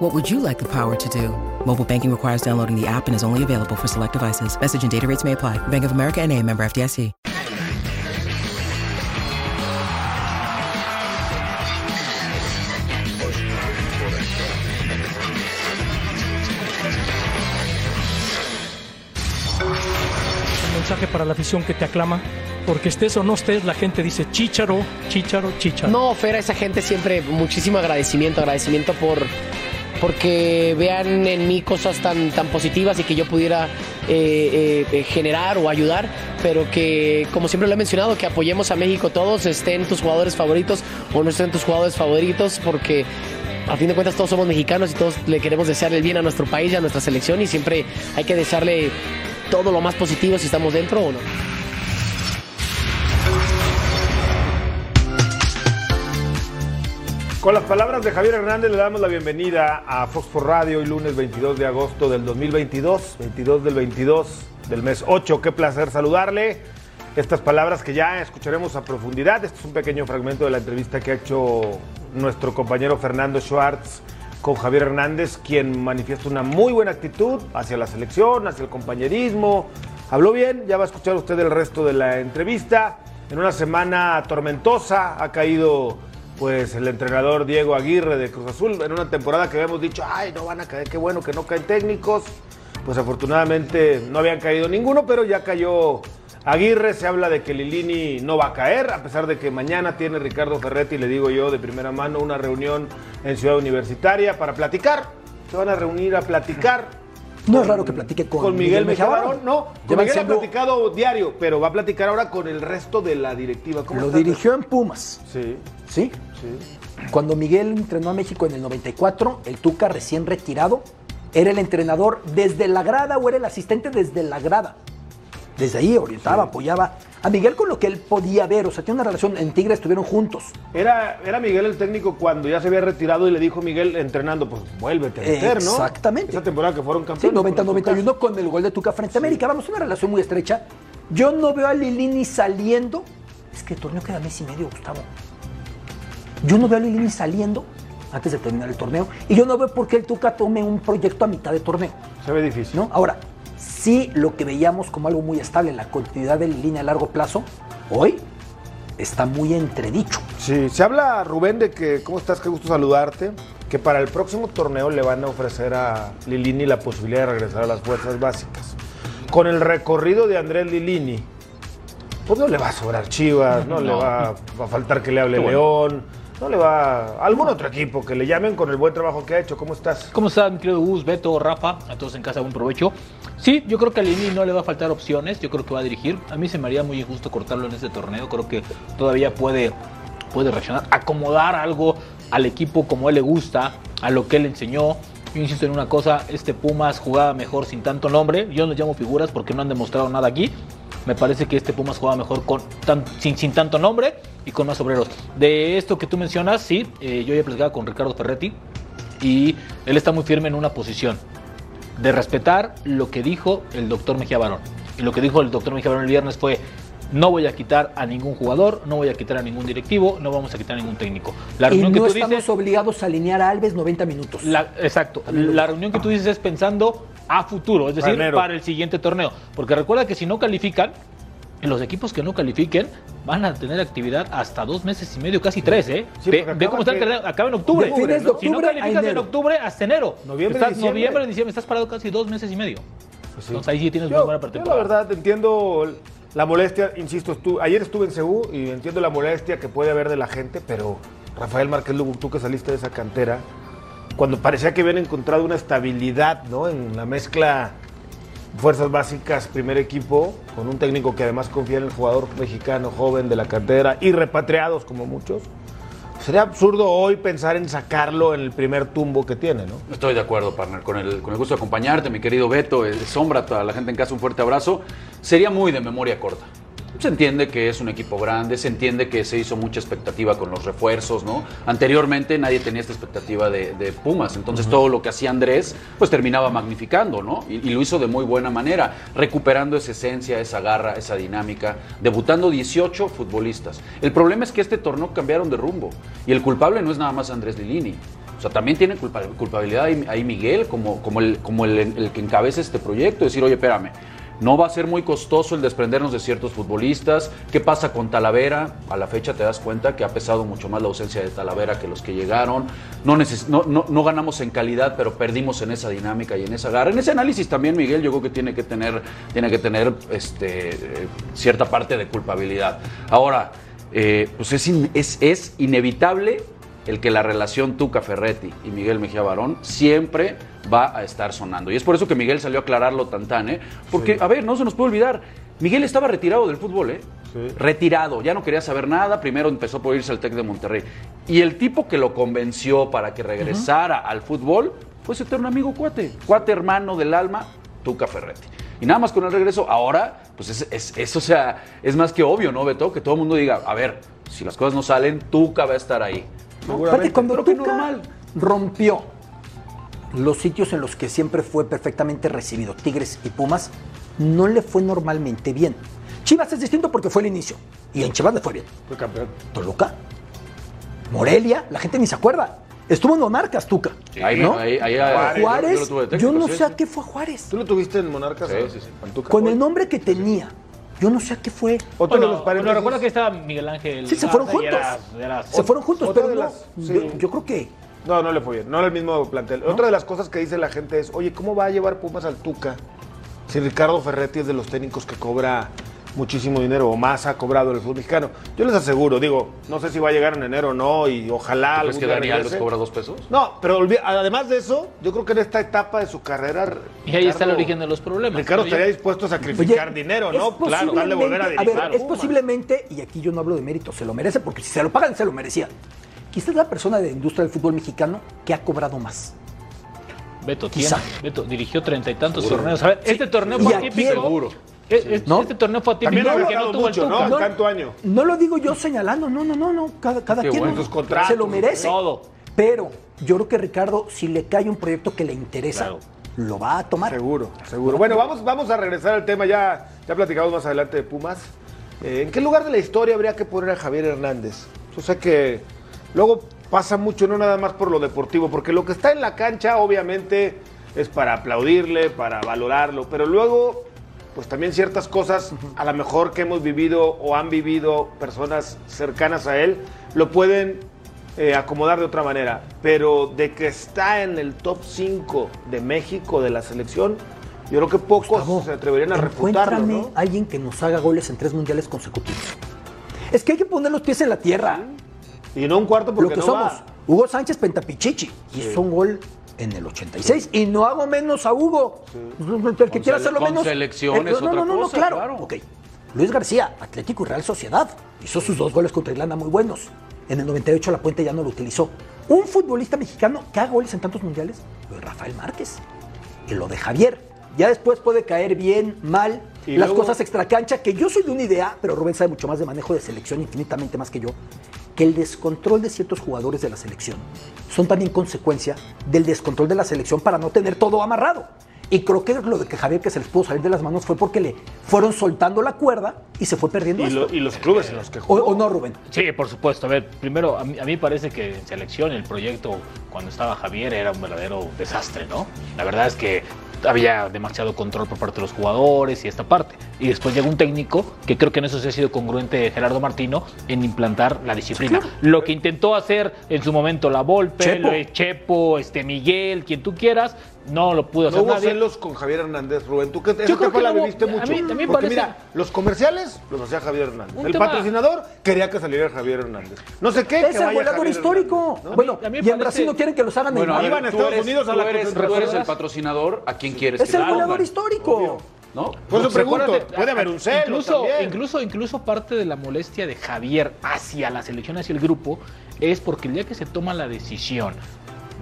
What would you like the power to do? Mobile banking requires downloading the app and is only available for select devices. Message and data rates may apply. Bank of America and a member FDIC. Un mensaje para la afición que te aclama. Porque estés o no estés, la gente dice chicharo, chicharo, chicharo. No, Fer, a esa gente siempre muchísimo agradecimiento, agradecimiento por porque vean en mí cosas tan, tan positivas y que yo pudiera eh, eh, generar o ayudar, pero que, como siempre lo he mencionado, que apoyemos a México todos, estén tus jugadores favoritos o no estén tus jugadores favoritos, porque a fin de cuentas todos somos mexicanos y todos le queremos desearle el bien a nuestro país y a nuestra selección y siempre hay que desearle todo lo más positivo si estamos dentro o no. Con las palabras de Javier Hernández le damos la bienvenida a Fox por Radio hoy lunes 22 de agosto del 2022, 22 del 22 del mes 8. Qué placer saludarle. Estas palabras que ya escucharemos a profundidad. Este es un pequeño fragmento de la entrevista que ha hecho nuestro compañero Fernando Schwartz con Javier Hernández, quien manifiesta una muy buena actitud hacia la selección, hacia el compañerismo. Habló bien, ya va a escuchar usted el resto de la entrevista. En una semana tormentosa ha caído pues el entrenador Diego Aguirre de Cruz Azul en una temporada que habíamos dicho, ay, no van a caer, qué bueno que no caen técnicos. Pues afortunadamente no habían caído ninguno, pero ya cayó Aguirre. Se habla de que Lilini no va a caer, a pesar de que mañana tiene Ricardo Ferretti, le digo yo de primera mano, una reunión en Ciudad Universitaria para platicar. Se van a reunir a platicar. No es raro que platique con, Con Miguel Mejía Barón. Barón, no. Con Miguel siendo- ha platicado diario, pero va a platicar ahora con el resto de la directiva. ¿Cómo Lo dirigió en Pumas, Sí, ¿sí? Sí. Cuando Miguel entrenó a México en el 94, el Tuca recién retirado, era el entrenador desde la grada o era el asistente desde la grada. Desde ahí orientaba, apoyaba a Miguel con lo que él podía ver. O sea, tiene una relación, en Tigre estuvieron juntos. Era, era Miguel el técnico cuando ya se había retirado y le dijo Miguel entrenando, pues vuélvete a meter, ¿no? Exactamente. Esa temporada que fueron Sí, campeones. el 90-91 con el gol de Tuca frente a América. Vamos, una relación muy estrecha. Yo no veo a Lilini saliendo. Es que el torneo queda mes y medio, Gustavo. Yo no veo a Lilini saliendo antes de terminar el torneo. Y yo no veo por qué el Tuca tome un proyecto a mitad de torneo. Se ve difícil. ¿no? Ahora, sí lo que veíamos como algo muy estable, la continuidad de Lilini a largo plazo, hoy está muy entredicho. Sí, se habla, Rubén, de que, ¿cómo estás? Qué gusto saludarte. Que para el próximo torneo le van a ofrecer a Lilini la posibilidad de regresar a las fuerzas básicas. Con el recorrido de Andrés Lilini, pues no le va a sobrar Chivas, no, le va, va a faltar que le hable León, no le va a algún otro equipo que le llamen con el buen trabajo que ha hecho. ¿Cómo estás? ¿Cómo estás, mi querido Gus, Beto, Rafa? A todos en casa, buen provecho. Sí, yo creo que a Lini no le va a faltar opciones. Yo creo que va a dirigir. A mí se me haría muy injusto cortarlo en este torneo. Creo que todavía puede, puede reaccionar, acomodar algo al equipo como él le gusta, a lo que él enseñó. Yo insisto en una cosa, este Pumas jugaba mejor sin tanto nombre. Yo no llamo figuras porque no han demostrado nada aquí. Me parece que este Pumas jugaba mejor con tan- sin, sin tanto nombre y con más obreros. De esto que tú mencionas, sí, eh, yo ya platicaba con Ricardo Ferretti y él está muy firme en una posición de respetar lo que dijo el doctor Mejía Barón. Y lo que dijo el doctor Mejía Barón el viernes fue, no voy a quitar a ningún jugador, no voy a quitar a ningún directivo, no vamos a quitar a ningún técnico. La Y no que tú estamos dices... obligados a alinear a Alves 90 minutos. La- exacto. La reunión que tú dices es pensando a futuro, es decir, Para el siguiente torneo. Porque recuerda que si no califican, los equipos que no califiquen van a tener actividad hasta dos meses y medio, casi tres, ¿eh? Sí, ve, cómo está el torneo, acaba en octubre. De fines de Si no octubre calificas en octubre, hasta enero. Noviembre, estás, diciembre. Noviembre, diciembre, estás parado casi dos meses y medio. Pues sí. Entonces ahí sí tienes Yo, muy buena yo la verdad entiendo la molestia, insisto, ayer estuve en Ceú y entiendo la molestia que puede haber de la gente, pero Rafael Márquez Lugo, tú que saliste de esa cantera, cuando parecía que habían encontrado una estabilidad ¿no? en la mezcla fuerzas básicas, primer equipo, con un técnico que además confía en el jugador mexicano joven de la cantera y repatriados como muchos, sería absurdo hoy pensar en sacarlo en el primer tumbo que tiene, ¿no? Estoy de acuerdo, partner, con el, con el gusto de acompañarte, mi querido Beto, Sombra, a la gente en casa, un fuerte abrazo. Sería muy de memoria corta. Se entiende que es un equipo grande, se entiende que se hizo mucha expectativa con los refuerzos, ¿no? Anteriormente nadie tenía esta expectativa de, de Pumas, entonces todo lo que hacía Andrés, pues terminaba magnificando, ¿no? Y, y lo hizo de muy buena manera, recuperando esa esencia, esa garra, esa dinámica, debutando 18 futbolistas. El problema es que este torneo cambiaron de rumbo y el culpable no es nada más Andrés Lilini. O sea, también tiene culpa- culpabilidad ahí, ahí Miguel como, como, el, como el, el que encabeza este proyecto. Decir, oye, espérame, no va a ser muy costoso el desprendernos de ciertos futbolistas. ¿Qué pasa con Talavera? A la fecha te das cuenta que ha pesado mucho más la ausencia de Talavera que los que llegaron. No, ganamos en calidad, pero perdimos en esa dinámica y en esa garra. En ese análisis también Miguel yo creo que tiene que tener, tiene que tener este, cierta parte de culpabilidad. Ahora, eh, pues es inevitable el que la relación Tuca Ferretti y Miguel Mejía Barón siempre va a estar sonando. Y es por eso que Miguel salió a aclararlo tan tan, ¿eh? Porque, a ver, no se nos puede olvidar, Miguel estaba retirado del fútbol, ¿eh? Retirado, ya no quería saber nada, primero empezó por irse al TEC de Monterrey. Y el tipo que lo convenció para que regresara al fútbol fue su eterno amigo cuate, cuate hermano del alma, Tuca Ferretti. Y nada más con el regreso, ahora, pues es, es- es, o sea, es más que obvio, ¿no, Beto? Que todo el mundo diga, a ver, si las cosas no salen, Tuca va a estar ahí. Aparte, cuando Tuca normal. rompió los sitios en los que siempre fue perfectamente recibido, Tigres y Pumas, no le fue normalmente bien. Chivas es distinto porque fue el inicio. Y en Chivas le fue bien. Fue campeón. Toluca, Morelia, la gente ni se acuerda. Estuvo en Monarcas, Tuca. Ahí, ¿no? ahí, ahí, Juárez, Juárez, yo lo tuve de yo, técnico, no sí, sé sí. a qué fue Juárez. ¿Tú lo tuviste en Monarcas? Sí, sí, sí. Tuca? Con el nombre que tenía, yo no sé a qué fue. Otro Bueno, de los paréntesis. bueno, recuerda que estaba Miguel Ángel. Sí, se fueron juntos. era- era- Se fueron juntos, otra pero de no, las- sí. yo, yo creo que No, no le fue bien. No era el mismo plantel. Otra de las cosas que dice la gente es, oye, ¿cómo va a llevar Pumas al Tuca si Ricardo Ferretti es de los técnicos que cobra muchísimo dinero o más ha cobrado el fútbol mexicano? Yo les aseguro, digo, no sé si va a llegar en enero o no y ojalá... ¿Crees que Dani Alves cobra dos pesos? No, pero además de eso, yo creo que en esta etapa de su carrera... Y ahí está el Ricardo- origen de los problemas. Ricardo estaría dispuesto a sacrificar Oye, dinero, ¿no? Claro, darle volver a posiblemente- dirigir. ver, es posiblemente, y aquí yo no hablo de mérito, se lo merece, porque si se lo pagan, se lo merecía. Quizás la persona de la industria del fútbol mexicano que ha cobrado más. Beto, tiene- Beto dirigió treinta y tantos torneos. A ver, este torneo fue. Seguro. Es- es- ¿No? Este torneo fue atípico porque no tanto año. No lo digo yo señalando, no, no, no, no. Cada, cada quien bueno. contratos, se lo merece. todo. Pero yo creo que Ricardo, si le cae un proyecto que le interesa, Claro. lo va a tomar. Seguro, seguro. Bueno, vamos, vamos a regresar al tema, ya, ya platicamos más adelante de Pumas. Eh, ¿En qué lugar de la historia habría que poner a Javier Hernández? Yo sé que luego pasa mucho, no nada más por lo deportivo, porque lo que está en la cancha obviamente es para aplaudirle, para valorarlo, pero luego, pues también ciertas cosas, a lo mejor que hemos vivido o han vivido personas cercanas a él, lo pueden eh, acomodar de otra manera, pero de que está en el top 5 de México de la selección, yo creo que pocos Gustavo, se atreverían a refutarlo, ¿no? alguien que nos haga goles en tres mundiales consecutivos. Es que hay que poner los pies en la tierra. Y no un cuarto porque lo que no somos. va. Hugo Sánchez Pentapichichi hizo un gol en el 86 y no hago menos a Hugo. El que quiera hacerlo con menos. Eh, es no, otra no, no, no, cosa, claro. claro. Luis García, Atlético y Real Sociedad. Hizo sus dos goles contra Irlanda muy buenos. En el 98 la Puente ya no lo utilizó. Un futbolista mexicano que haga goles en tantos mundiales, lo de Rafael Márquez. Y lo de Javier. Ya después puede caer bien, mal, Y las luego- cosas extracancha, que yo soy de una idea, pero Rubén sabe mucho más de manejo de selección, infinitamente más que yo, que el descontrol de ciertos jugadores de la selección son también consecuencia del descontrol de la selección para no tener todo amarrado. Y creo que lo de que Javier que se les pudo salir de las manos fue porque le fueron soltando la cuerda y se fue perdiendo Y, esto. lo- y los clubes en los que o, jugó. o no, Rubén? Sí, por supuesto. A ver, primero, a mí, a mí parece que en selección el proyecto, cuando estaba Javier, era un verdadero desastre, ¿no? La verdad es que había demasiado control por parte de los jugadores y esta parte. Y después llegó un técnico que creo que en eso sí ha sido congruente Gerardo Martino en implantar la disciplina. Lo que intentó hacer en su momento la Volpe, Chepo. Chepo, este Miguel, quien tú quieras, no lo pudo No hacer hubo nadie. celos con Javier Hernández, Rubén. Tú que esa creo que la no hubo- viviste a mucho. mí- a mí me Porque parece- mira, los comerciales los hacía Javier Hernández. Un el tema- patrocinador quería que saliera Javier Hernández. No sé qué, Es que el vaya goleador Javier histórico. Hernández, ¿no? Bueno, A mí me y en parece- Brasil no quieren que los hagan Bueno, a Neymar. ver, Iban a tú Estados eres, Unidos a tú la eres- tú eres el patrocinador, ¿a quién quieres Es que el la goleador hagan? histórico. ¿No? Por eso pregunto, puede haber un celo incluso, también. incluso, incluso parte de la molestia de Javier hacia la selección, hacia el grupo, es porque el día que se toma la decisión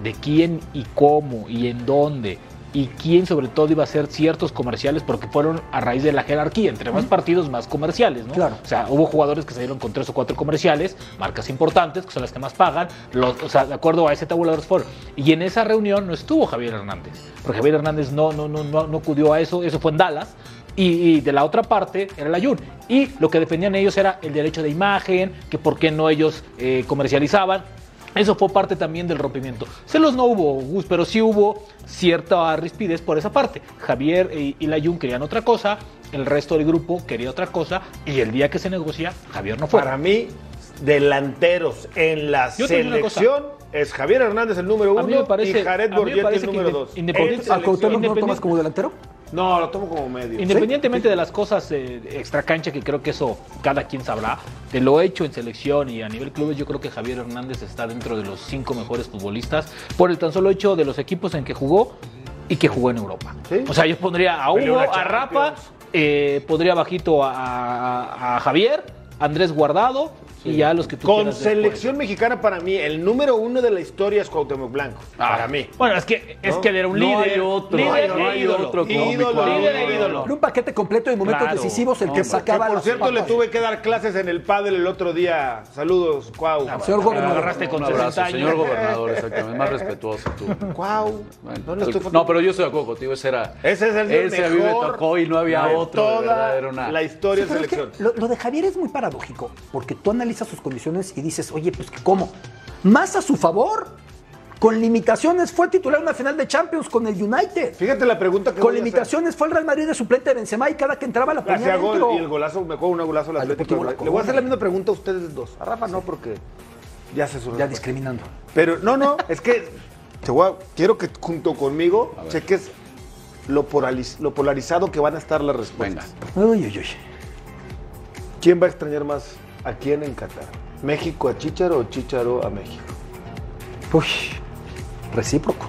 de quién y cómo y en dónde y quién sobre todo iba a hacer ciertos comerciales porque fueron a raíz de la jerarquía, entre más partidos más comerciales, ¿no? Claro. O sea, hubo jugadores que salieron con tres o cuatro comerciales, marcas importantes, que son las que más pagan, los, o sea, de acuerdo a ese tabulador Sport. Y en esa reunión no estuvo Javier Hernández, porque Javier Hernández no, no, no, no, no acudió a eso, eso fue en Dallas. Y, de la otra parte era el Ayun. Y lo que defendían ellos era el derecho de imagen, que por qué no ellos eh, comercializaban. Eso fue parte también del rompimiento. Celos no hubo, Gus, pero sí hubo cierta rispidez por esa parte. Javier y, y Layun querían otra cosa, el resto del grupo quería otra cosa, y el día que se negocia, Javier no fue. Para mí, delanteros en la Yo selección es Javier Hernández el número A mí me uno parece- y Jared Borgetti el número dos. independiente- En ¿A Cuauhtémoc no lo tomas como delantero? No, lo tomo como medio. Independientemente de las cosas eh, extra cancha, que creo que eso cada quien sabrá, de lo hecho en selección y a nivel clubes, yo creo que Javier Hernández está dentro de los cinco mejores futbolistas por el tan solo hecho de los equipos en que jugó y que jugó en Europa. Sí. O sea, yo pondría a Hugo, a Rafa, Champions. eh, pondría bajito a, a- a Javier, Andrés Guardado y ya los que tú Con después. selección mexicana, para mí, el número uno de la historia es Cuauhtémoc Blanco. Para mí. Bueno, es que, es ¿No? que él era un No líder. hay otro, líder no hay ídolo. otro Ídolo, líder e ídolo. Era un paquete completo de momentos Claro. decisivos, el No, que hombre. sacaba Que, por cierto, le tuve que dar clases en el pádel el otro día. Saludos, Cuau. Señor Me gobernador. agarraste con Un abrazo, 60 años. señor gobernador, exactamente. Más respetuoso tú. Cuau. Bueno, no, pero yo estoy de acuerdo contigo. Ese era. Ese es el Ese a mí me mejor tocó y no había otro. Toda la historia de que selección. lo, lo de Javier es muy paradójico, porque tú analizas sus condiciones y dices, oye, pues ¿cómo? Más a su favor, con limitaciones, fue titular una final de Champions con el United. Fíjate la pregunta que Con limitaciones fue el Real Madrid de suplente de Benzema y cada que entraba la ponía gol y el golazo, me acuerdo un golazo al Al Atlético. La. Le voy a hacer la misma pregunta a ustedes dos. A Rafa no, porque ya se su Ya discriminando. Pero no, no, es que te voy a- quiero que junto conmigo cheques lo, polariz- lo polarizado que van a estar las Venga. respuestas. Uy, uy, uy. ¿Quién va a extrañar más a quién en Qatar? ¿México a Chicharo o Chicharo a México? Uy, recíproco.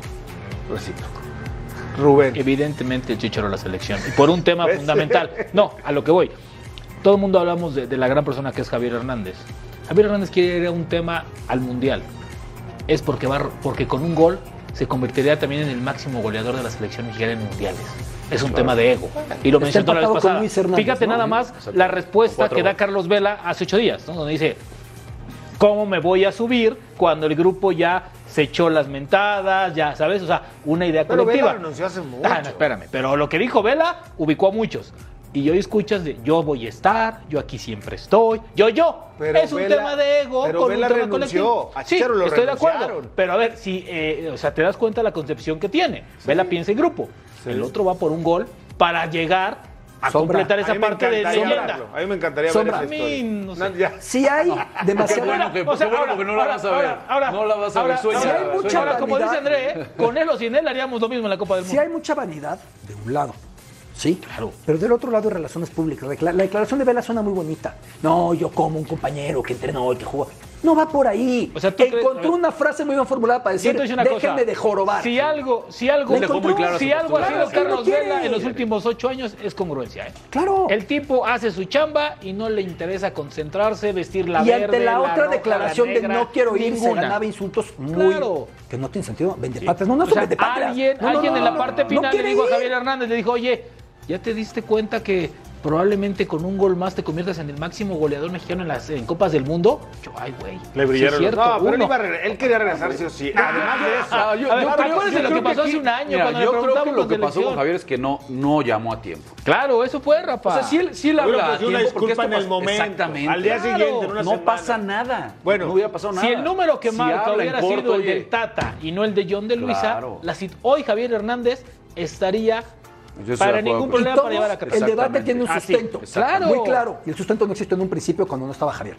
Recíproco. Rubén. Evidentemente el Chicharo a la selección. Y por un tema fundamental. No, a lo que voy. Todo el mundo hablamos de, de la gran persona que es Javier Hernández. Javier Hernández quiere ir a un tema al Mundial. Es porque, va, porque con un gol se convertiría también en el máximo goleador de la selección mexicana en mundiales. Es un tema de ego. Y lo Está mencionó la vez pasada. Fíjate ¿no? nada más la respuesta que da. Carlos Vela hace ocho días, ¿no? donde dice, ¿cómo me voy a subir cuando el grupo ya se echó las mentadas, ya sabes? O sea, una idea Pero colectiva. Vela renunció hace mucho. Ah, no, espérame. Pero lo que dijo Vela ubicó a muchos. Y hoy escuchas de yo voy a estar, yo aquí siempre estoy, yo, yo. Pero es un Vela- tema de ego pero con Vela un tema renunció, colectivo. a Sí, estoy de acuerdo. Pero a ver, si, eh, o sea, te das cuenta de la concepción que tiene. Vela piensa en grupo. El otro va por un gol para llegar a Sombra. completar esa parte de leyenda. A mí me encantaría Sombra. ver esa A mí, no sé. Si hay Qué demasiada... bueno que, O sea, bueno ahora- porque no la ahora- vas a ver. ahora- no la vas a ver. Sueña, si hay sueña. mucha Ahora, como dice. André, ¿eh? con él o sin él haríamos lo mismo en la Copa del Si Mundo. hay mucha vanidad de un lado, sí, Claro. Pero del otro lado, relaciones públicas. La decla- la declaración de Vela suena muy bonita. No, yo como un compañero que entrenó y que jugó. No va por ahí. O sea, ¿tú Encontró una frase muy bien formulada para decir, una déjenme cosa. de jorobar. Si algo, si algo, dejó muy si algo ha sido Carlos. Vela en los últimos ocho años es congruencia. ¿eh? Claro. El tipo hace su chamba y no le interesa concentrarse, vestir la y verde, ante la, otra roja, declaración la de no quiero ir, se ganaba insultos muy... Claro. Que no tienen sentido. Vendepatrias. No, no O son sea, alguien, No, no, alguien en la parte final le dijo a. Javier Hernández, le dijo, oye, ¿ya te diste cuenta que probablemente con un gol más te conviertas en el máximo goleador mexicano en las en Copas del Mundo? Yo, ay, güey. Le brillaron sí cierto, No, pero él, uno. iba a regre- él quería regresar sí o sí. Además de eso. Ah, yo- creo- lo creo que pasó aquí- hace un año mira, cuando le yo creo que lo que pasó con. Javier es que no, no llamó a tiempo. Claro, eso fue, Rafa. O sea, si él, si él habla que a sí, una porque en el momento. Exactamente. Al día Claro. siguiente, en una no semana. pasa nada. Bueno, no hubiera pasado nada. Si el número que Si marca en hubiera sido el del Tata y no el de John de Luisa, hoy Javier Hernández estaría Yo para ningún problema Y para todos, llevar a el debate tiene un Ah, sí, sustento. Muy claro. Y el sustento no existió en un principio cuando no estaba Javier.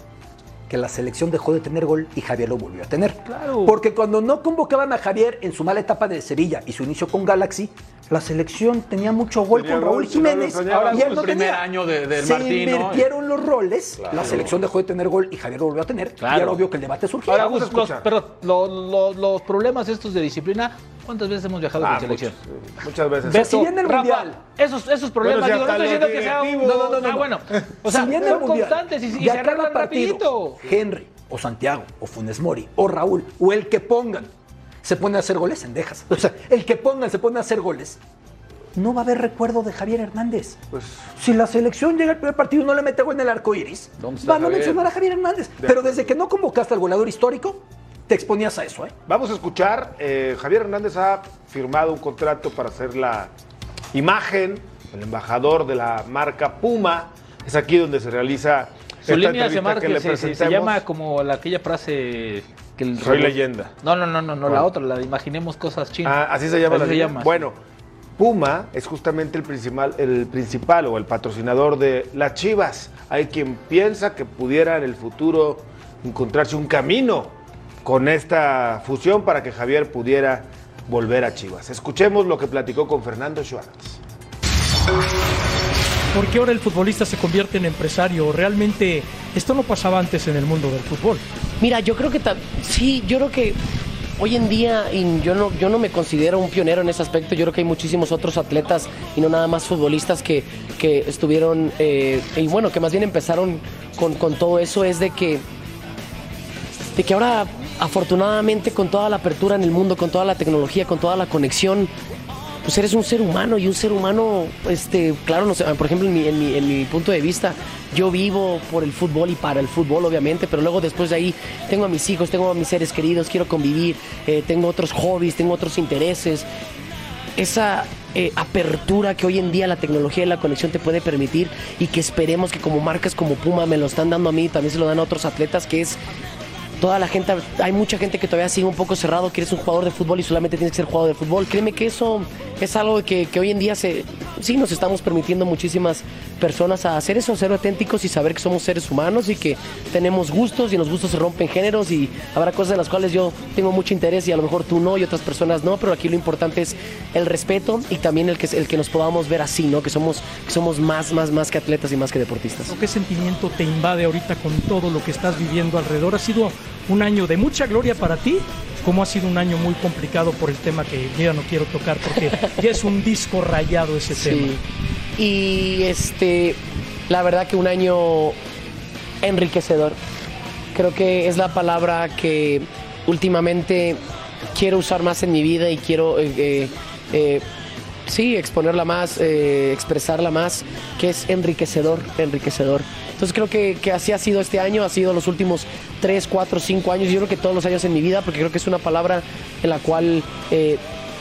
Que la selección dejó de tener gol y Javier lo volvió a tener. Claro. Porque cuando no convocaban a Javier en su mala etapa de Sevilla y su inicio con Galaxy, la selección tenía mucho gol Tenía con Raúl gol, no Jiménez. y él el no primer tenía. año de- del Se Martino. invirtieron los roles, Claro. la selección dejó de tener gol y Javier lo volvió a tener. Claro. Y era obvio que el debate surgía. Ahora, Vamos los, pero lo- lo- los problemas estos de disciplina, ¿cuántas veces hemos viajado Ah, con selección? muchas, muchas veces. Ves- Si viene el Rafa, Mundial. Esos, esos problemas, Bueno, si digo, no estoy diciendo que sea un... No, no, no, no. Ah, bueno. O sea, si viene el son Mundial, constantes y, y se arreglan partido, rapidito. Henry o Santiago o Funes Mori o Raúl o el que pongan se pone a hacer goles, en dejas. O sea, el que pongan se pone a hacer goles. No va a haber recuerdo de Javier Hernández. Pues Si la selección llega al primer partido y no le mete gol en el arco iris, ¿Dónde está van a Javier? mencionar a Javier Hernández. Pero desde que no convocaste al goleador histórico, te exponías a eso, ¿eh? Vamos a escuchar, eh, Javier Hernández ha firmado un contrato para ser la imagen, el embajador de la marca Puma. Es aquí donde se realiza Su esta línea se, entrevista marca, que le se, se- se llama como la, aquella frase que el Soy robot- leyenda. No, no, no, no, no la otra, la de imaginemos cosas chinas. Ah, así se llama. Así la se llama. Bueno, Puma es justamente el principal, el principal o el patrocinador de las Chivas. Hay quien piensa que pudiera en el futuro encontrarse un camino con esta fusión para que Javier pudiera volver a Chivas. Escuchemos lo que platicó con Fernando Schwartz. ¿Por qué ahora el futbolista se convierte en empresario? Realmente esto no pasaba antes en el mundo del fútbol. Mira, yo creo que sí, yo creo que hoy en día y yo no yo no me considero un pionero en ese aspecto. Yo creo que hay muchísimos otros atletas y no nada más futbolistas que, que estuvieron eh, y bueno que más bien empezaron con, con todo eso es de que de que ahora afortunadamente con toda la apertura en el mundo, con toda la tecnología, con toda la conexión, pues eres un ser humano y un ser humano, este, claro, no sé, por ejemplo, en mi, en mi- en mi punto de vista, yo vivo por el fútbol y para el fútbol, obviamente, pero luego después de ahí tengo a mis hijos, tengo a mis seres queridos, quiero convivir, eh, tengo otros hobbies, tengo otros intereses. Esa eh, apertura que hoy en día la tecnología y la conexión te puede permitir y que esperemos que como marcas como Puma me lo están dando a mí, también se lo dan a otros atletas, que es toda la gente, hay mucha gente que todavía sigue un poco cerrado, que eres un jugador de fútbol y solamente tienes que ser jugador de fútbol. Créeme que eso es algo que, que hoy en día se, sí nos estamos permitiendo muchísimas personas a hacer eso, ser auténticos y saber que somos seres humanos y que tenemos gustos y los gustos se rompen géneros y habrá cosas en las cuales yo tengo mucho interés y a lo mejor tú no y otras personas no, pero aquí lo importante es el respeto y también el que, el que nos podamos ver así, ¿no? Que somos, somos más, más, más que atletas y más que deportistas. ¿Qué sentimiento te invade ahorita con todo lo que estás viviendo alrededor? ¿Ha sido un año de mucha gloria para ti? ¿Cómo ha sido un año muy complicado por el tema que ya no quiero tocar porque ya es un disco rayado ese tema? Y este, la verdad que un año enriquecedor. Creo que es la palabra que últimamente quiero usar más en mi vida y quiero, eh, eh, eh, sí, exponerla más, eh, expresarla más, que es enriquecedor, enriquecedor. Entonces creo que, que así ha sido este año, ha sido los últimos 3, 4, 5 años, yo creo que todos los años en mi vida, porque creo que es una palabra en la cual... eh,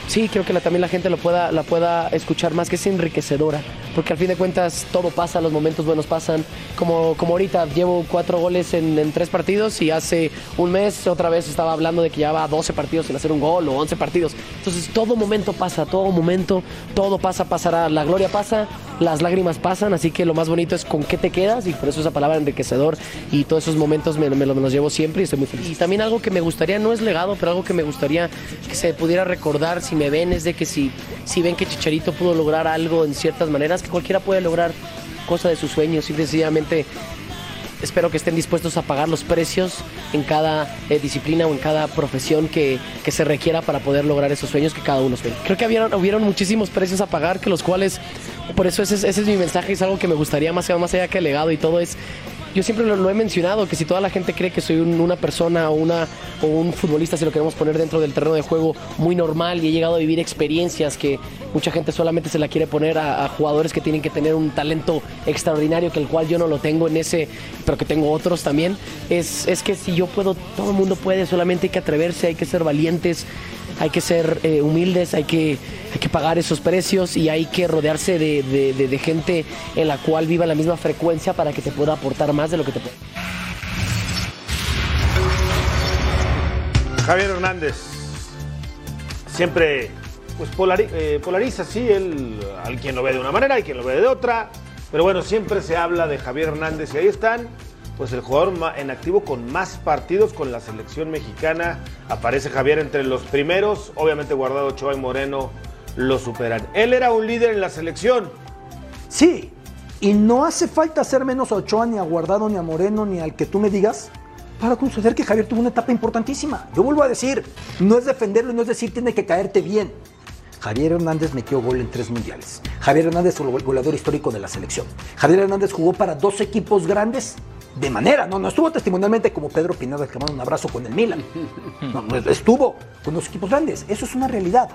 Sí, creo que la- también la gente lo pueda, la pueda escuchar más, que es enriquecedora, porque al fin de cuentas todo pasa, los momentos buenos pasan, como, como ahorita llevo cuatro goles en, tres partidos y hace un mes otra vez estaba hablando de que llevaba 12 partidos sin hacer un gol o 11 partidos, entonces todo momento pasa, todo momento, todo pasa, pasará, la gloria pasa, las lágrimas pasan, así que lo más bonito es con qué te quedas y por eso esa palabra enriquecedor y todos esos momentos me, me lo- me los llevo siempre y estoy muy feliz. Y también algo que me gustaría, no es legado, pero algo que me gustaría que se pudiera recordar si me ven es de que si, si ven que Chicharito pudo lograr algo en ciertas maneras, que cualquiera puede lograr cosa de sus sueños y sencillamente espero que estén dispuestos a pagar los precios en cada eh, disciplina o en cada profesión que, que se requiera para poder lograr esos sueños que cada uno tiene. Creo que hubieron, hubieron muchísimos precios a pagar, que los cuales, por eso ese, es- ese es mi mensaje, es algo que me gustaría más, más allá que el legado y todo es... Yo siempre lo, he mencionado, que si toda la gente cree que soy un- una persona o, una, o un futbolista, si lo queremos poner dentro del terreno de juego, muy normal y he llegado a vivir experiencias que mucha gente solamente se la quiere poner a, a jugadores que tienen que tener un talento extraordinario, que el cual yo no lo tengo en ese, pero que tengo otros también, es, es que si yo puedo, todo el mundo puede, solamente hay que atreverse, hay que ser valientes, hay que ser eh, humildes, hay que, hay que pagar esos precios y hay que rodearse de, de- gente en la cual viva la misma frecuencia para que te pueda aportar más de lo que te puede. Javier Hernández siempre pues eh, polariza, sí, él, hay quien lo ve de una manera, hay quien lo ve de otra, pero bueno, siempre se habla de Javier Hernández y ahí están, pues el jugador en activo con más partidos con la selección mexicana, aparece Javier entre los primeros, obviamente Guardado Ochoa y Moreno lo superan. Él era un líder en la selección, Sí, y no hace falta hacer menos a Ochoa, ni a Guardado, ni a Moreno, ni al que tú me digas, para conceder que Javier tuvo una etapa importantísima. Yo vuelvo a decir, no es defenderlo no es decir tiene que caerte bien. Javier Hernández metió gol en tres mundiales. Javier Hernández fue el goleador histórico de la selección. Javier Hernández jugó para dos equipos grandes de manera, no, no estuvo testimonialmente como Pedro Pineda que manda un abrazo con el Milan. No, no, estuvo con los equipos grandes. Eso es una realidad.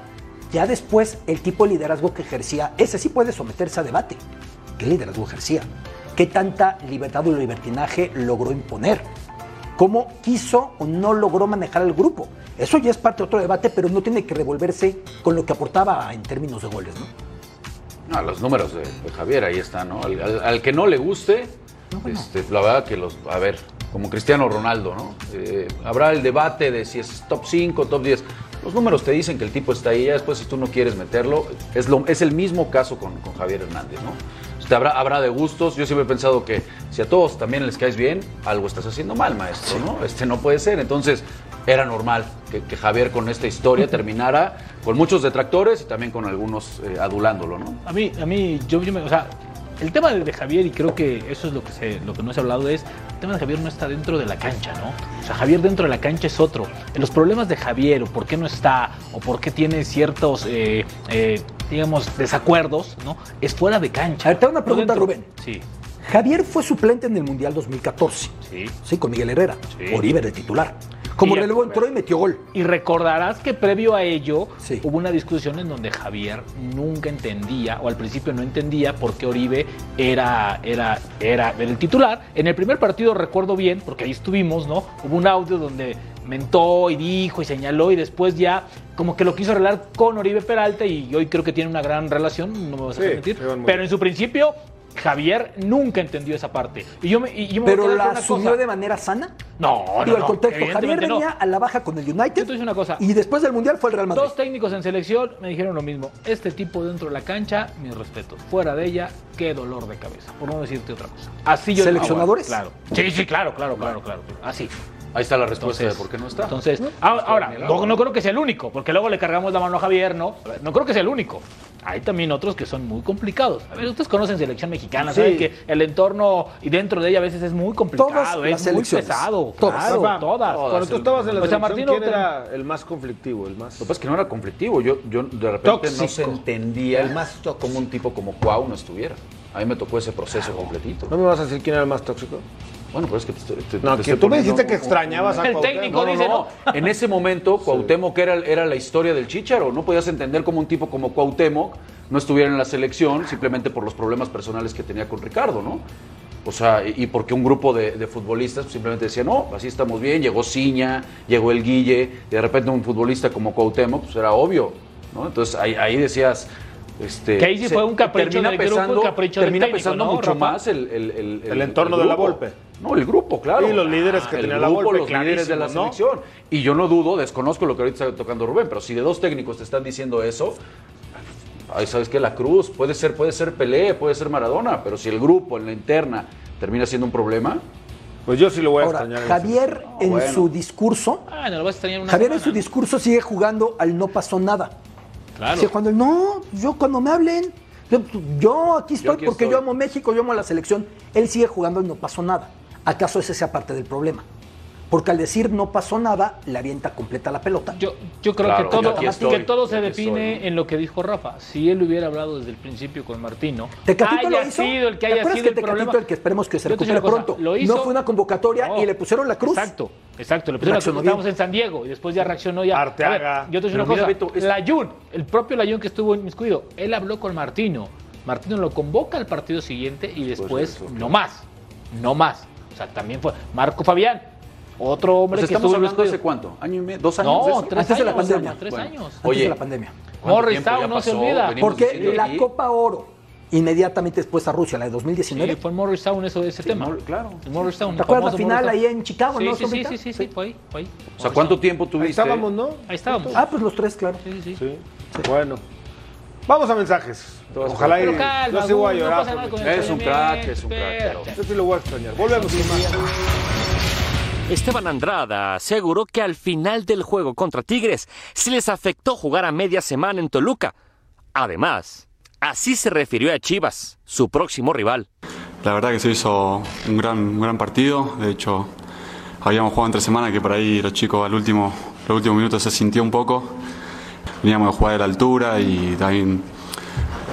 Ya después, el tipo de liderazgo que ejercía, ese sí puede someterse a debate. ¿Qué liderazgo ejercía? ¿Qué tanta libertad o libertinaje logró imponer? ¿Cómo quiso o no logró manejar al grupo? Eso ya es parte de otro debate, pero no tiene que revolverse con lo que aportaba en términos de goles, ¿no? No, los números de, de Javier ahí están, ¿no? Al, al- al que no le guste, este, la verdad que los, a ver, como Cristiano Ronaldo, ¿no? Eh, habrá el debate de si es top 5, top 10. Los números te dicen que el tipo está ahí, ya después si tú no quieres meterlo, es, lo, es el mismo caso con, con Javier Hernández, ¿no? Este, habrá, habrá de gustos, yo siempre he pensado que si a todos también les caes bien, algo estás haciendo mal, maestro, ¿no? Este no puede ser, entonces era normal que, que Javier con esta historia terminara con muchos detractores y también con algunos eh, adulándolo, ¿no? A mí, a mí, yo, yo me- o sea, el tema de, de Javier, y creo que eso es lo que, se, lo que no se ha hablado, es el tema de Javier no está dentro de la cancha, ¿no? O sea, Javier dentro de la cancha es otro. Los problemas de Javier, o por qué no está, o por qué tiene ciertos, eh, eh, digamos, desacuerdos, ¿no? Es fuera de cancha. A ver, te hago una pregunta. Rubén. Sí, Javier fue suplente en el Mundial 2014. sí. Sí, con Miguel Herrera. Sí. Oribe el titular. Como relevo entró y metió gol. Y recordarás que previo a ello Sí. hubo una discusión en donde Javier nunca entendía, o al principio no entendía, por qué Oribe era, era, era, el titular. En el primer partido recuerdo bien, porque ahí estuvimos, ¿no? Hubo un audio donde mentó y dijo y señaló y después ya como que lo quiso arreglar con Oribe Peralta y hoy creo que tiene una gran relación, no me vas a Sí, muy Pero en su principio Javier nunca entendió esa parte. Y yo me, y yo me Pero la asumió cosa. de manera sana. No, no, Digo, el no, contexto. Javier no. venía a la baja con el United. Yo te una cosa. Y después del Mundial fue el Real Madrid. Dos técnicos en selección me dijeron lo mismo. Este tipo dentro de la cancha, mis respetos. Fuera de ella, qué dolor de cabeza. Por no decirte otra cosa. Así yo ¿Seleccionadores? Ah, bueno, claro. Sí, sí, claro, claro, claro, claro. Así. Ahí está la respuesta Entonces, de por qué no está. Entonces, ahora, ahora, no, no creo que sea el único, porque luego le cargamos la mano a Javier, ¿no? No creo que sea el único. Hay también otros que son muy complicados. A ver, ustedes conocen selección mexicana, Sí. saben que el entorno y dentro de ella a veces es muy complicado, Todas las es muy selecciones. pesado. Todas. Claro, Rafa, todas. Cuando tú estabas en la O sea, Martino ¿quién te- era el más conflictivo? El más... Lo que pasa es que no era conflictivo. Yo, yo de repente no se entendía el más como un tipo como Cuau no estuviera. A mí me tocó ese proceso completito. ¿No me vas a decir quién era el más tóxico? Bueno, pues es que te, te- No, te que estoy tú me dijiste que extrañabas a El Cuauhtémoc. técnico dice no. En ese momento, Cuauhtémoc era, era la historia del Chícharo. No podías entender cómo un tipo como Cuauhtémoc no estuviera en la selección simplemente por los problemas personales que tenía con Ricardo, ¿no? O sea, y, porque un grupo de, de futbolistas simplemente decía, no, así estamos bien, llegó Ciña, llegó el Guille, y de repente un futbolista como Cuauhtémoc, pues era obvio, ¿no? Entonces ahí, ahí decías... Este, Que ahí sí se- fue un capricho termina del grupo pesando- capricho del termina técnico, pesando ¿no, mucho Rafa? más el, el, el, El entorno de la grupo. No, el grupo, claro. Y los líderes que el tenía la grupo, Volpe, los líderes de la selección. Y yo no dudo, desconozco lo que ahorita está tocando Rubén, pero si de dos técnicos te están diciendo eso, ahí sabes que la Cruz puede ser, puede ser Pelé, puede ser Maradona, pero si el grupo en la interna termina siendo un problema, Pues yo sí lo voy a Ahora, extrañar. Javier en bueno. su discurso, Ah, no lo vas a extrañar una Javier en su discurso sigue jugando al no pasó nada. Claro. Sigue jugando el no, yo cuando me hablen, yo, yo aquí estoy aquí porque estoy. yo amo México, yo amo la selección. Él sigue jugando al no pasó nada. ¿Acaso ese sea parte del problema? Porque al decir no pasó nada, le avienta completa la pelota. Yo, yo creo Claro, que yo todo, que estoy, todo se define estoy, ¿no? en lo que dijo Rafa. Si él hubiera hablado desde el principio con Martino, Tecatito haya lo hizo. sido el que ¿Te haya sido que el Tecatito, problema. el que esperemos que se Yo recupere pronto, lo hizo- no fue una convocatoria No. y le pusieron la cruz. Exacto, exacto. Le pusieron la cruz, Reaccionó estábamos bien. en San Diego y después ya reaccionó ya. Arteaga. Ver, yo te digo una cosa. Beto, es- Layún, el propio Layún que estuvo inmiscuido, él habló con Martino. Martino lo convoca al partido siguiente y después eso, no más. No más. O sea, también fue Marco Fabián, otro hombre pues que estamos hablando hace inmiscuido. cuánto, año y medio, dos años. No, tres Antes de la años, pandemia. Tres Bueno. años. Antes Oye, de la pandemia. ¿Cuánto Morris tiempo ya Town no se olvida. Porque la aquí. Copa Oro, inmediatamente después a Rusia, la de Sí, 2019, fue en Morristown eso de ese tema. Mor- claro. El Morristown. ¿Te acuerdas la final Morristown. ahí en Chicago, sí, no, Sí, sí, sí, sí, sí, fue ahí, fue ahí. O sea, ¿cuánto tiempo Ahí tuviste? estábamos, ¿no? Ahí estábamos. Ah, pues los tres, claro. Sí, sí, sí. Sí. Bueno. Vamos a mensajes. Ojalá y calma, yo sí voy a no llorar. nada porque Es un crack, es un crack, Yo sí lo voy a extrañar. Volvemos con más. Esteban Andrada aseguró que al final del juego contra Tigres sí les afectó jugar a media semana en Toluca. Además, así se refirió a Chivas, su próximo rival. La verdad que se hizo un gran, un gran partido. De hecho, habíamos jugado entre semana que por ahí los chicos al último, los últimos minutos se sintió un poco. Veníamos a jugar a la altura y también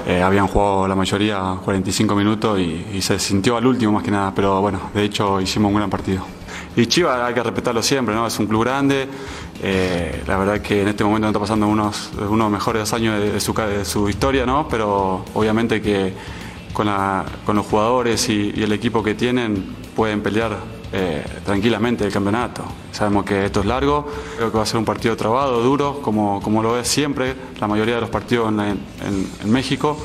eh, habían jugado la mayoría 45 minutos y, se sintió al último más que nada, pero bueno, de hecho hicimos un gran partido. Y Chivas hay que respetarlo siempre, ¿no? Es un club grande. eh, la verdad que en este momento está pasando unos, uno de los mejores años de, de su, de su historia, ¿no? Pero obviamente que con, la- con los jugadores y el equipo que tienen pueden pelear eh, tranquilamente el campeonato. Sabemos que esto es largo, creo que va a ser un partido trabado, duro, como, como lo es siempre la mayoría de los partidos en, México.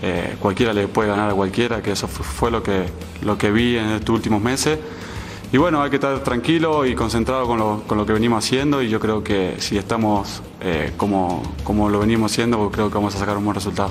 Eh, cualquiera le puede ganar a cualquiera, que eso fu- fue lo que, lo que vi en estos últimos meses. Y bueno, hay que estar tranquilo y concentrado con lo, con lo que venimos haciendo y yo creo que si estamos eh, como, como lo venimos haciendo, creo que vamos a sacar un buen resultado.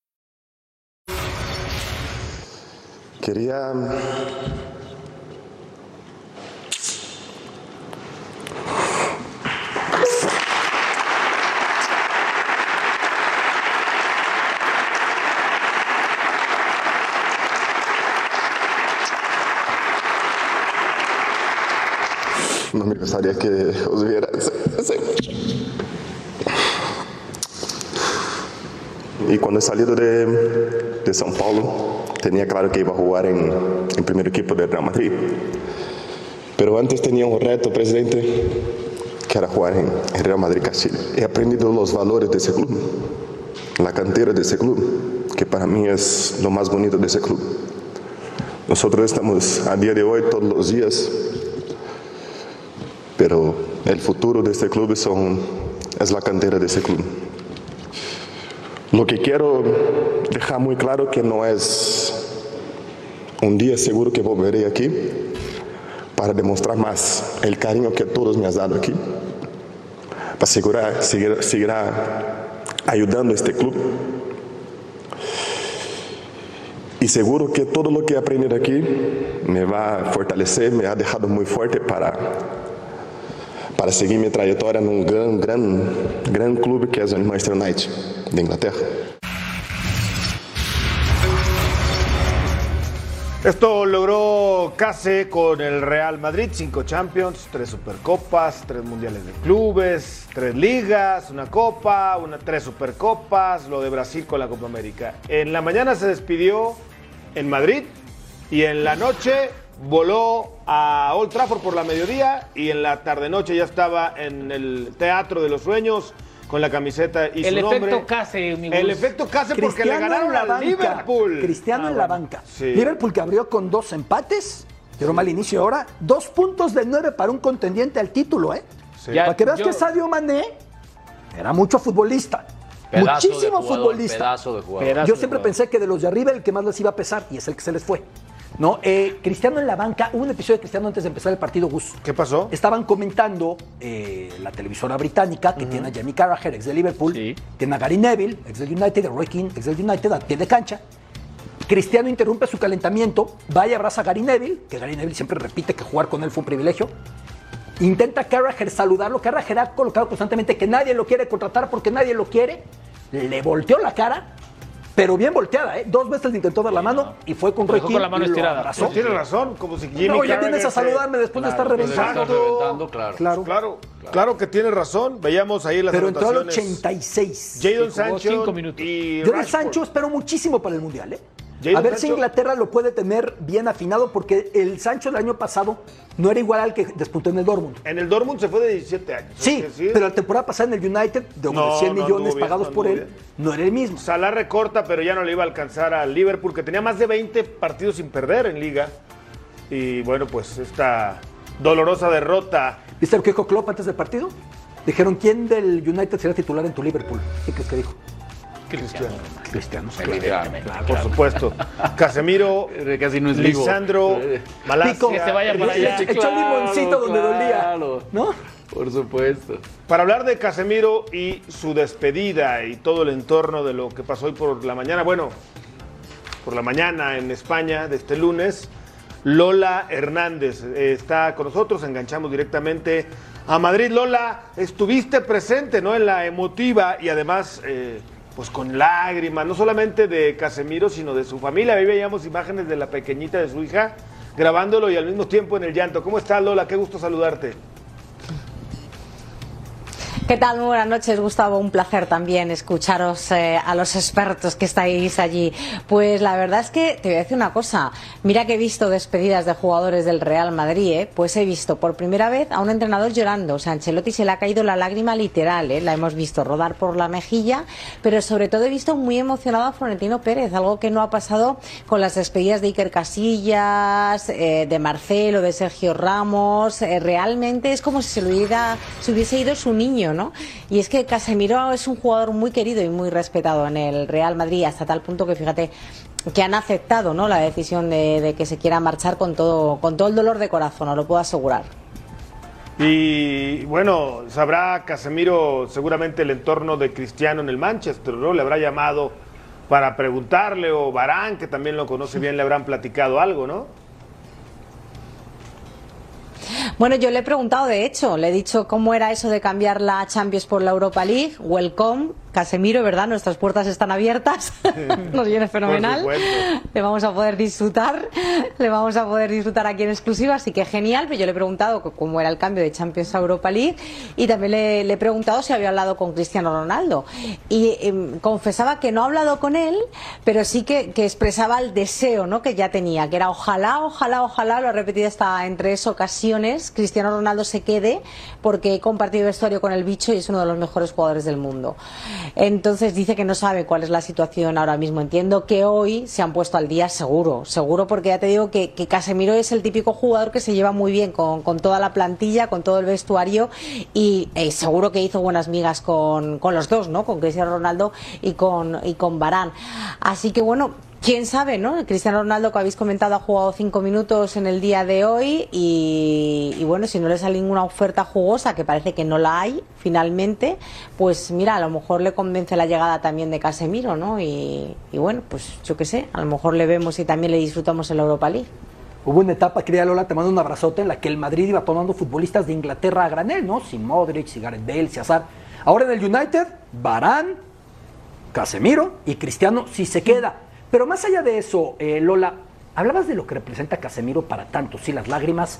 Quería. No me gustaría que os viera. Y cuando he salido de, de São Paulo, tenía claro que iba a jugar en el primer equipo del Real Madrid. Pero antes tenía un reto, presidente, que era jugar en Real Madrid Castilla. He aprendido los valores de ese club, la cantera de ese club, que para mí es lo más bonito de ese club. Nosotros estamos a día de hoy todos los días, pero el futuro de este club son, es la cantera de ese club. Lo que quiero dejar muy claro que no es un día seguro que volveré aquí para demostrar más el cariño que todos me has dado aquí, para seguir, seguir, seguirá ayudando a este club. Y seguro que todo lo que he aprendido aquí me va a fortalecer, me ha dejado muy fuerte para, para seguir mi trayectoria en un gran, gran, gran club que es el Manchester United de Inglaterra. Esto logró Case con el Real Madrid, cinco Champions, tres Supercopas, tres Mundiales de Clubes, tres ligas, una Copa, tres Supercopas, lo de Brasil con la Copa América. En la mañana se despidió en Madrid y en la noche voló a Old Trafford por la mediodía y en la tarde-noche ya estaba en el Teatro de los Sueños con la camiseta y El su nombre. efecto Case, mi El Gus. efecto Case porque le Cristiano ganaron en la al banca. Liverpool. Cristiano Ah, en la bueno. banca. Sí. Liverpool que abrió con dos empates. Pero mal inicio ahora. Dos puntos de nueve para un contendiente al título, ¿eh? Sí. Ya, para que veas yo- que Sadio Mané era mucho futbolista. Pedazo de Muchísimo jugador, futbolista. Pedazo de jugador. Pedazo Yo de siempre jugador. pensé que de los de arriba el que más les iba a pesar y es el que se les fue. No, eh, Cristiano en la banca, hubo un episodio de Cristiano antes de empezar el partido Gus. ¿Qué pasó? Estaban comentando eh, la televisora británica que tiene a Jamie Carragher, ex de Liverpool, Sí. tiene a Gary Neville, ex del United, a Roy King, ex del United, a pie de cancha. Cristiano interrumpe su calentamiento, va y abraza a Gary Neville, que Gary Neville siempre repite que jugar con él fue un privilegio. Intenta Carragher saludarlo, Carragher ha colocado constantemente que nadie lo quiere contratar porque nadie lo quiere. Le volteó la cara, pero bien volteada, ¿eh? Dos veces le intentó dar la mano y fue con Roy King con la mano estirada. Tiene razón, como si Jimmy No, ya vienes a saludarme después de estar Claro, reventando. después de estar reventando, claro. Claro. Claro, claro que tiene razón. Veíamos ahí las Pero entró al anotaciones. 86. Jadon Sancho cinco minutos. y Yo de Rashford. Sancho espero muchísimo para el Mundial, ¿eh? Jadon a ver si Inglaterra lo puede tener bien afinado, porque el Sancho del año pasado no era igual al que despuntó en el Dortmund. En el Dortmund se fue de 17 años. Sí, Es decir, pero la temporada pasada en el United, de No, 100 no millones bien, pagados no por él, bien. no era el mismo. Salah recorta, pero ya no le iba a alcanzar al Liverpool, que tenía más de 20 partidos sin perder en liga. Y bueno, pues esta dolorosa derrota. ¿Viste lo que dijo Klopp antes del partido? Dijeron, ¿quién del United será titular en tu Liverpool? ¿Qué crees que dijo? Cristiano. Cristiano. Evidentemente. Por supuesto. Casemiro, Casi no es. Lisandro, Malasia. Que se vaya para allá. Echó un limoncito donde dolía. ¿No? Por supuesto. Para hablar de Casemiro y su despedida y todo el entorno de lo que pasó hoy por la mañana, bueno, por la mañana en España de este lunes, Lola Hernández está con nosotros, enganchamos directamente a Madrid. Lola, estuviste presente ¿no? en la emotiva y además eh, pues con lágrimas, no solamente de Casemiro, sino de su familia. Ahí veíamos imágenes de la pequeñita de su hija grabándolo y al mismo tiempo en el llanto. ¿Cómo estás Lola? Qué gusto saludarte. ¿Qué tal? Muy buenas noches, Gustavo. Un placer también escucharos eh, a los expertos que estáis allí. Pues la verdad es que te voy a decir una cosa. Mira que he visto despedidas de jugadores del Real Madrid, ¿eh? pues he visto por primera vez a un entrenador llorando. O sea, Ancelotti se le ha caído la lágrima literal, ¿eh? la hemos visto rodar por la mejilla, pero sobre todo he visto muy emocionado a Florentino Pérez, algo que no ha pasado con las despedidas de Iker Casillas, eh, de Marcelo, de Sergio Ramos. Eh, realmente es como si se, lo hubiera, se hubiese ido su niño, ¿no? Y es que Casemiro es un jugador muy querido y muy respetado en el Real Madrid, hasta tal punto que fíjate que han aceptado ¿no? la decisión de, de que se quiera marchar con todo, con todo el dolor de corazón, os lo puedo asegurar. Y bueno, sabrá Casemiro seguramente el entorno de Cristiano en el Manchester, ¿no? Le habrá llamado para preguntarle, o Barán, que también lo conoce bien, le habrán platicado algo, ¿no? Bueno, yo le he preguntado, de hecho, le he dicho cómo era eso de cambiar la Champions por la Europa League. Welcome, Casemiro, ¿verdad? Nuestras puertas están abiertas. Nos viene fenomenal. Le vamos a poder disfrutar. Le vamos a poder disfrutar aquí en exclusiva, así que genial. Pero yo le he preguntado cómo era el cambio de Champions a Europa League y también le, le he preguntado si había hablado con Cristiano Ronaldo. Y eh, confesaba que no ha hablado con él, pero sí que, que, expresaba el deseo ¿no? que ya tenía, que era ojalá, ojalá, ojalá, lo ha repetido hasta en tres ocasiones, Cristiano Ronaldo se quede porque he compartido vestuario con el bicho y es uno de los mejores jugadores del mundo. Entonces dice que no sabe cuál es la situación ahora mismo. Entiendo que hoy se han puesto al día seguro, seguro porque ya te digo que, Casemiro es el típico jugador que se lleva muy bien con, con toda la plantilla, con todo el vestuario y eh, seguro que hizo buenas migas con, con, los dos, ¿no? Con Cristiano Ronaldo y con, y con Barán. Así que bueno, quién sabe, ¿no? Cristiano Ronaldo, que habéis comentado, ha jugado cinco minutos en el día de hoy y, bueno, si no le sale ninguna oferta jugosa, que parece que no la hay finalmente, pues mira, a lo mejor le convence la llegada también de Casemiro, ¿no? Y, bueno, pues yo qué sé, a lo mejor le vemos y también le disfrutamos en la Europa League. Hubo una etapa, querida Lola, te mando un abrazote, en la que el Madrid iba tomando futbolistas de Inglaterra a granel, ¿no? Sin Modric, sin Gareth Bale, Hazard. Ahora en el United, Barán, Casemiro y Cristiano si se queda. Pero más allá de eso, eh, Lola, hablabas de lo que representa Casemiro para tantos, sí, las lágrimas,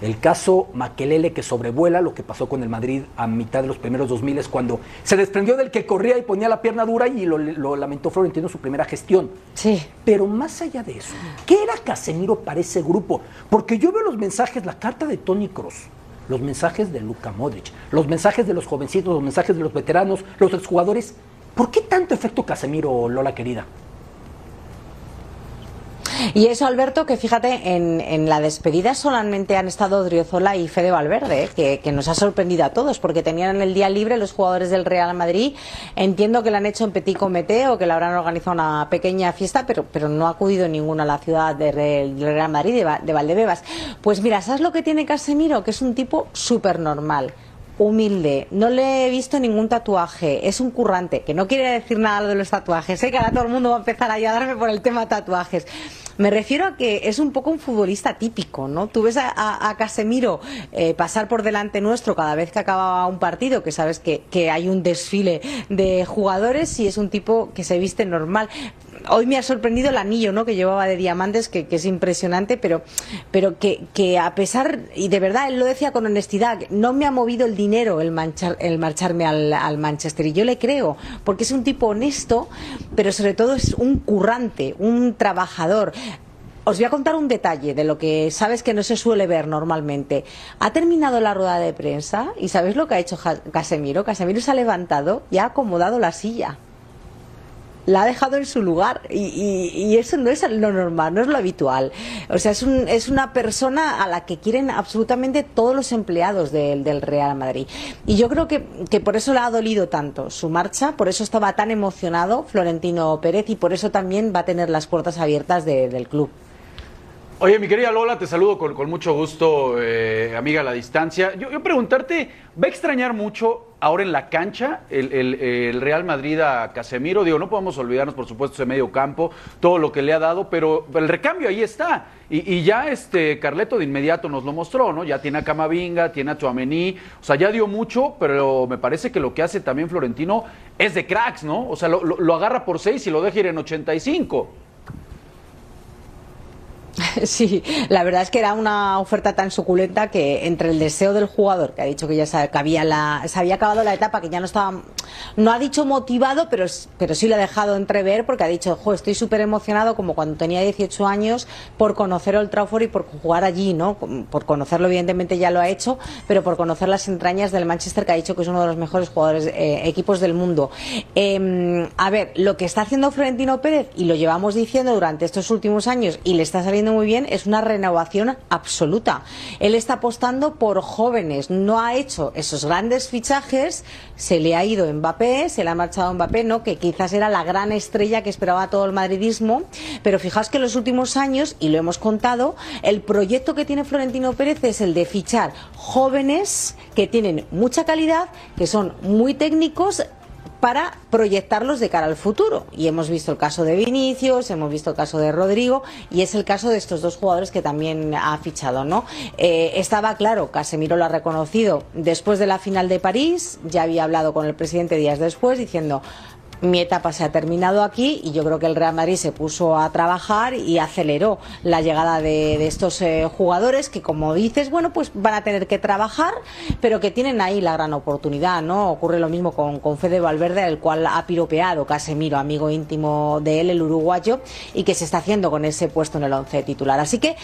el caso Maquelele que sobrevuela lo que pasó con el Madrid a mitad de los primeros 2000 cuando se desprendió del que corría y ponía la pierna dura y lo, lo lamentó Florentino su primera gestión. Sí. Pero más allá de eso, ¿qué era Casemiro para ese grupo? Porque yo veo los mensajes, la carta de Tony Cross, los mensajes de Luka Modric, los mensajes de los jovencitos, los mensajes de los veteranos, los exjugadores. ¿Por qué tanto efecto Casemiro, Lola querida? Y eso, Alberto, que fíjate, en, en, la despedida solamente han estado Driozola y Fede Valverde, ¿eh? que, nos ha sorprendido a todos, porque tenían el día libre los jugadores del Real Madrid. Entiendo que lo han hecho en Petit Comité o que le habrán organizado una pequeña fiesta, pero, pero no ha acudido ninguno a la ciudad de, del Real Madrid, de, de Valdebebas. Pues mira, ¿sabes lo que tiene Casemiro? Que es un tipo súper normal humilde, no le he visto ningún tatuaje, es un currante, que no quiere decir nada de los tatuajes, sé que ahora todo el mundo va a empezar a ayudarme por el tema tatuajes. Me refiero a que es un poco un futbolista típico, ¿no? Tú ves a, Casemiro eh, pasar por delante nuestro cada vez que acababa un partido, que sabes que, que hay un desfile de jugadores y es un tipo que se viste normal hoy me ha sorprendido el anillo ¿no? que llevaba de diamantes, que, es impresionante, pero, pero que, que, a pesar, y de verdad él lo decía con honestidad, no me ha movido el dinero el, manchar, el marcharme al, al, Manchester. Y yo le creo, porque es un tipo honesto, pero sobre todo es un currante, un trabajador. Os voy a contar un detalle de lo que sabes que no se suele ver normalmente. Ha terminado la rueda de prensa y ¿sabéis lo que ha hecho Casemiro? Casemiro se ha levantado y ha acomodado la silla la ha dejado en su lugar y, y, eso no es lo normal, no es lo habitual. O sea, es, un, es una persona a la que quieren absolutamente todos los empleados de, del Real Madrid. Y yo creo que, que por eso le ha dolido tanto su marcha, por eso estaba tan emocionado Florentino Pérez y por eso también va a tener las puertas abiertas de, del club. Oye, mi querida Lola, te saludo con, con mucho gusto, eh, amiga a la distancia. Yo, yo preguntarte, ¿va a extrañar mucho ahora en la cancha el, Real Madrid a Casemiro? Digo, no podemos olvidarnos, por supuesto, ese medio campo, todo lo que le ha dado, pero el recambio ahí está. Y, y ya este Carleto de inmediato nos lo mostró, ¿no? Ya tiene a Camavinga, tiene a Tuamení, o sea, ya dio mucho, pero me parece que lo que hace también Florentino es de cracks, ¿no? O sea, lo, lo- lo agarra por seis y lo deja ir en 85. Sí, la verdad es que era una oferta tan suculenta que entre el deseo del jugador, que ha dicho que ya se, que había la, se había acabado la etapa, que ya no estaba, no ha dicho motivado, pero, pero sí lo ha dejado entrever porque ha dicho, jo, estoy súper emocionado como cuando tenía 18 años por conocer Old Trafford y por jugar allí, ¿no? Por conocerlo, evidentemente ya lo ha hecho, pero por conocer las entrañas del Manchester, que ha dicho que es uno de los mejores jugadores, eh, equipos del mundo. Eh, a ver, lo que está haciendo Florentino Pérez, y lo llevamos diciendo durante estos últimos años, y le está saliendo muy bien, es una renovación absoluta. Él está apostando por jóvenes, no ha hecho esos grandes fichajes, se le ha ido Mbappé, se le ha marchado Mbappé, ¿no? que quizás era la gran estrella que esperaba todo el madridismo, pero fijaos que en los últimos años, y lo hemos contado, el proyecto que tiene Florentino Pérez es el de fichar jóvenes que tienen mucha calidad, que son muy técnicos, para proyectarlos de cara al futuro. Y hemos visto el caso de Vinicius, hemos visto el caso de Rodrigo y es el caso de estos dos jugadores que también ha fichado, ¿no? Eh, estaba claro, Casemiro lo ha reconocido después de la final de París, ya había hablado con el presidente días después diciendo mi etapa se ha terminado aquí y yo creo que el Real Madrid se puso a trabajar y aceleró la llegada de, de estos eh, jugadores que, como dices, bueno, pues van a tener que trabajar, pero que tienen ahí la gran oportunidad, ¿no? Ocurre lo mismo con, con Fede Valverde, el cual ha piropeado Casemiro, amigo íntimo de él, el uruguayo, y que se está haciendo con ese puesto en el once titular. Así que,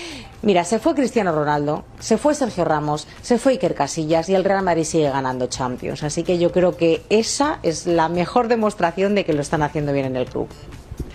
mira, se fue Cristiano Ronaldo, se fue Sergio Ramos, se fue Iker Casillas y el Real Madrid sigue ganando Champions. Así que yo creo que esa es la mejor demostración de que lo están haciendo bien en el club.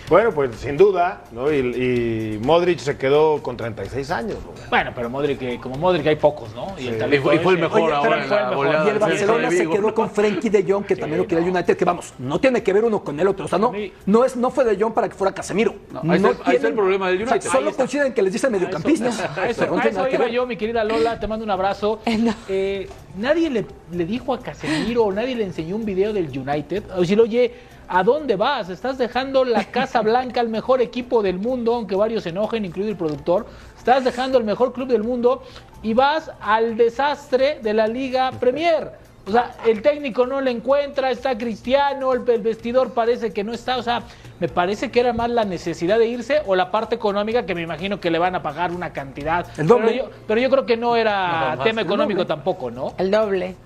Bueno, pues sin duda, ¿no? Y, y Modric se quedó con 36 años. ¿no? Bueno, pero Modric, eh, como Modric hay pocos, ¿no? Y, Sí. fue el mejor Oye, ahora fue la el mejor. goleada Y el Barcelona se quedó con Frenkie de Jong, que también lo quería el United, que vamos, no tiene que ver uno con el otro. O sea, no, no, es, no fue de Jong para que fuera Casemiro. No, ahí el- ahí está el problema del o sea, United. solo coinciden que les dicen mediocampistas. A eso, no a eso iba yo, mi querida Lola, te mando un abrazo. Eh, nadie le, le dijo a Casemiro, o nadie le enseñó un video del United. O decir, oye, ¿a dónde vas? Estás dejando la Casa Blanca al mejor equipo del mundo, aunque varios se enojen, incluido el productor. Estás dejando el mejor club del mundo y vas al desastre de la Liga Premier. O sea, el técnico no le encuentra, está Cristiano, el, el vestidor parece que no está. O sea, me parece que era más la necesidad de irse o la parte económica que me imagino que le van a pagar una cantidad. El doble. Pero yo, pero yo creo que no era No, tema El económico tampoco, ¿no? El doble.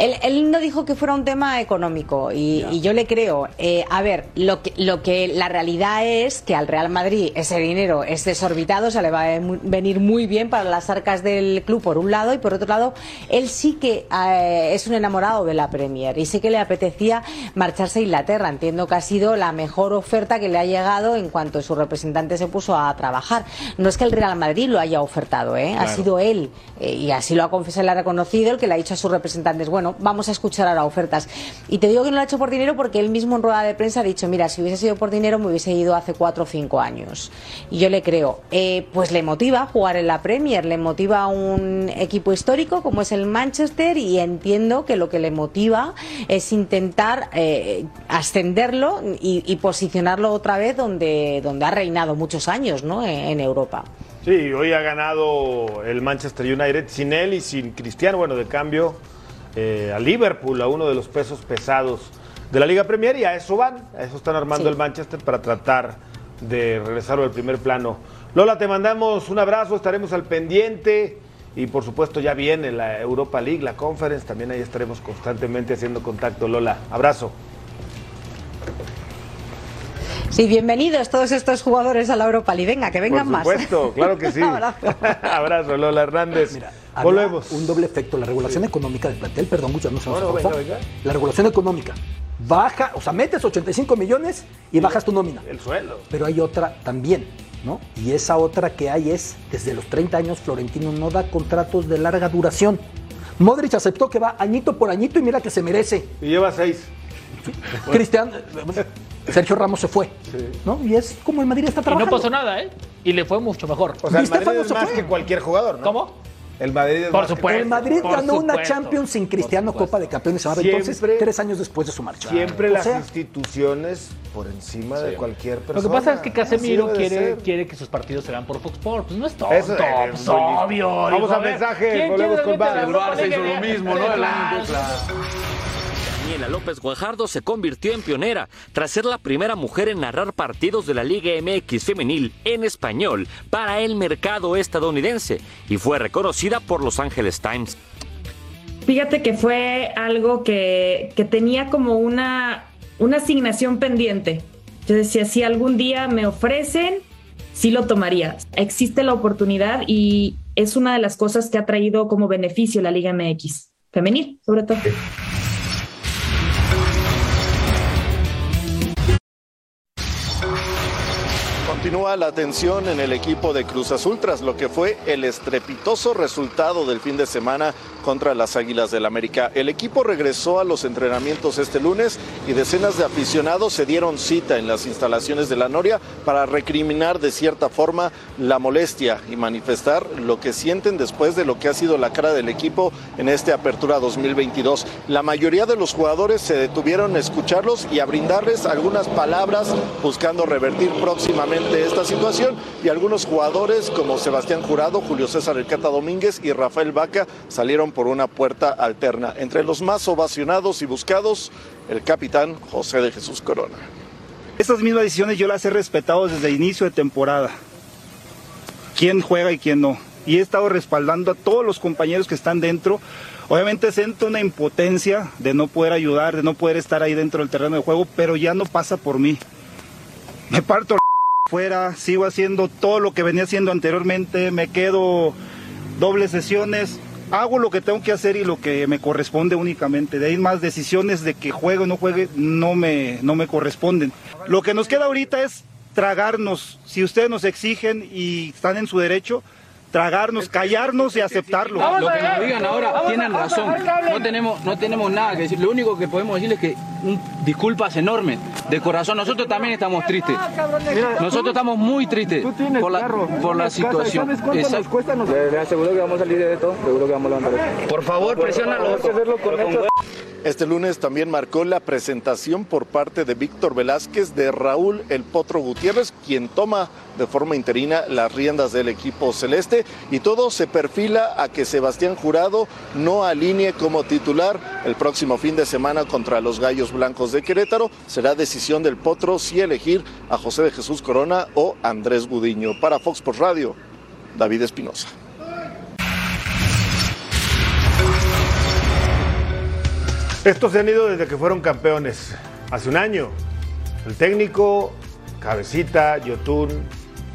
Él, él no dijo que fuera un tema económico y, y yo le creo. Eh, a ver, lo que, lo que la realidad es que al Real Madrid ese dinero es desorbitado, o sea, le va a mu- venir muy bien para las arcas del club por un lado y por otro lado, él sí que eh, es un enamorado de la Premier y sí que le apetecía marcharse a Inglaterra. Entiendo que ha sido la mejor oferta que le ha llegado en cuanto su representante se puso a trabajar. No es que el Real Madrid lo haya ofertado, ¿eh? ha sido él eh, y así lo ha confesado y lo ha reconocido el que le ha dicho a sus representantes, bueno, vamos a escuchar ahora ofertas. Y te digo que no lo ha hecho por dinero porque él mismo en rueda de prensa ha dicho, mira, si hubiese sido por dinero me hubiese ido hace cuatro o cinco años. Y yo le creo, Eh, pues le motiva jugar en la Premier, le motiva un equipo histórico como es el Manchester y entiendo que lo que le motiva es intentar eh, ascenderlo y, posicionarlo otra vez donde, donde ha reinado muchos años ¿no? en, en Europa. Sí, hoy ha ganado el Manchester United sin él y sin Cristiano. Bueno, de cambio eh, a Liverpool, a uno de los pesos pesados de la Liga Premier y a eso van, a eso están armando Sí. el Manchester para tratar de regresarlo al primer plano. Lola, te mandamos un abrazo, estaremos al pendiente y por supuesto ya viene la Europa League, la Conference, también ahí estaremos constantemente haciendo contacto. Lola, abrazo. Sí, bienvenidos todos estos jugadores a la Europa League. Venga, que vengan por más. supuesto, claro que sí. Abrazo. abrazo, Lola Hernández. Mira, Volvemos. un doble efecto. La regulación económica del plantel, perdón, muchas no se nos Bueno, venga, venga. La regulación económica baja, o sea, metes 85 millones y bajas tu nómina. El suelo. Pero hay otra también, ¿no? Y esa otra que hay es, desde los 30 años, Florentino no da contratos de larga duración. Modric aceptó que va añito por añito y mira que se merece. Y lleva seis. Cristian, Sergio Ramos se fue, ¿no? Y es como el Madrid está Y trabajando. no pasó nada, ¿eh? y le fue mucho mejor. O sea, el Madrid es se más fue. que cualquier jugador, ¿no? ¿Cómo? El Madrid es Por más que supuesto. El Madrid por ganó una Champions sin Cristiano. Copa de Campeones, entonces, tres años después de su marcha. Siempre O las sea, instituciones por encima de cualquier Lo persona. que pasa es que Casemiro quiere, quiere que sus partidos se vean por Fox Sports. Pues no es tonto, Eso es pues obvio. Vamos digo, a ver, mensaje, ¿quién volvemos quiere con a Europa Barça hizo lo mismo, ¿no? Daniela López Guajardo se convirtió en pionera tras ser la primera mujer en narrar partidos de la Liga MX femenil en español para el mercado estadounidense y fue reconocida por Los Angeles Times. Fíjate que fue algo que, que tenía como una, una asignación pendiente. Yo decía, si algún día me ofrecen, sí lo tomaría. Existe la oportunidad y es una de las cosas que ha traído como beneficio la Liga MX, femenil sobre todo. Continúa la tensión en el equipo de Cruz Azul tras lo que fue el estrepitoso resultado del fin de semana contra las Águilas del América. El equipo regresó a los entrenamientos este lunes y decenas de aficionados se dieron cita en las instalaciones de la Noria para recriminar de cierta forma la molestia y manifestar lo que sienten después de lo que ha sido la cara del equipo en esta apertura 2022. La mayoría de los jugadores se detuvieron a escucharlos y a brindarles algunas palabras buscando revertir próximamente esta situación y algunos jugadores como Sebastián Jurado, Julio César Elcata Domínguez y Rafael Vaca salieron por una puerta alterna. Entre los más ovacionados y buscados, el capitán José de Jesús Corona. Estas mismas decisiones yo las he respetado desde inicio de temporada. Quién juega y quién no. Y he estado respaldando a todos los compañeros que están dentro. Obviamente siento una impotencia de no poder ayudar, de no poder estar ahí dentro del terreno de juego, pero ya no pasa por mí. Me parto fuera, sigo haciendo todo lo que venía haciendo anteriormente, me quedo dobles sesiones, hago lo que tengo que hacer y lo que me corresponde únicamente. De ahí más decisiones de que juegue o no juegue no me, no me corresponden. Lo que nos queda ahorita es tragarnos, si ustedes nos exigen y están en su derecho, tragarnos, callarnos y aceptarlo. Lo que nos digan ahora tienen razón. No tenemos, no tenemos nada que decir. Lo único que podemos decirles es que un, disculpas enormes, de corazón. Nosotros también estamos tristes. Nosotros estamos muy tristes por la, por la situación. Le aseguro que vamos a salir de esto, seguro que vamos a levantar esto. Por favor, presiónalo. Este lunes también marcó la presentación por parte de Víctor Velázquez de Raúl El Potro Gutiérrez, quien toma de forma interina las riendas del equipo celeste y todo se perfila a que Sebastián Jurado no alinee como titular el próximo fin de semana contra los Gallos Blancos de Querétaro. Será decisión del Potro si elegir a José de Jesús Corona o Andrés Gudiño. Para Fox Sports Radio, David Espinosa. Estos se han ido desde que fueron campeones, hace un año. El técnico, Cabecita, Yotún,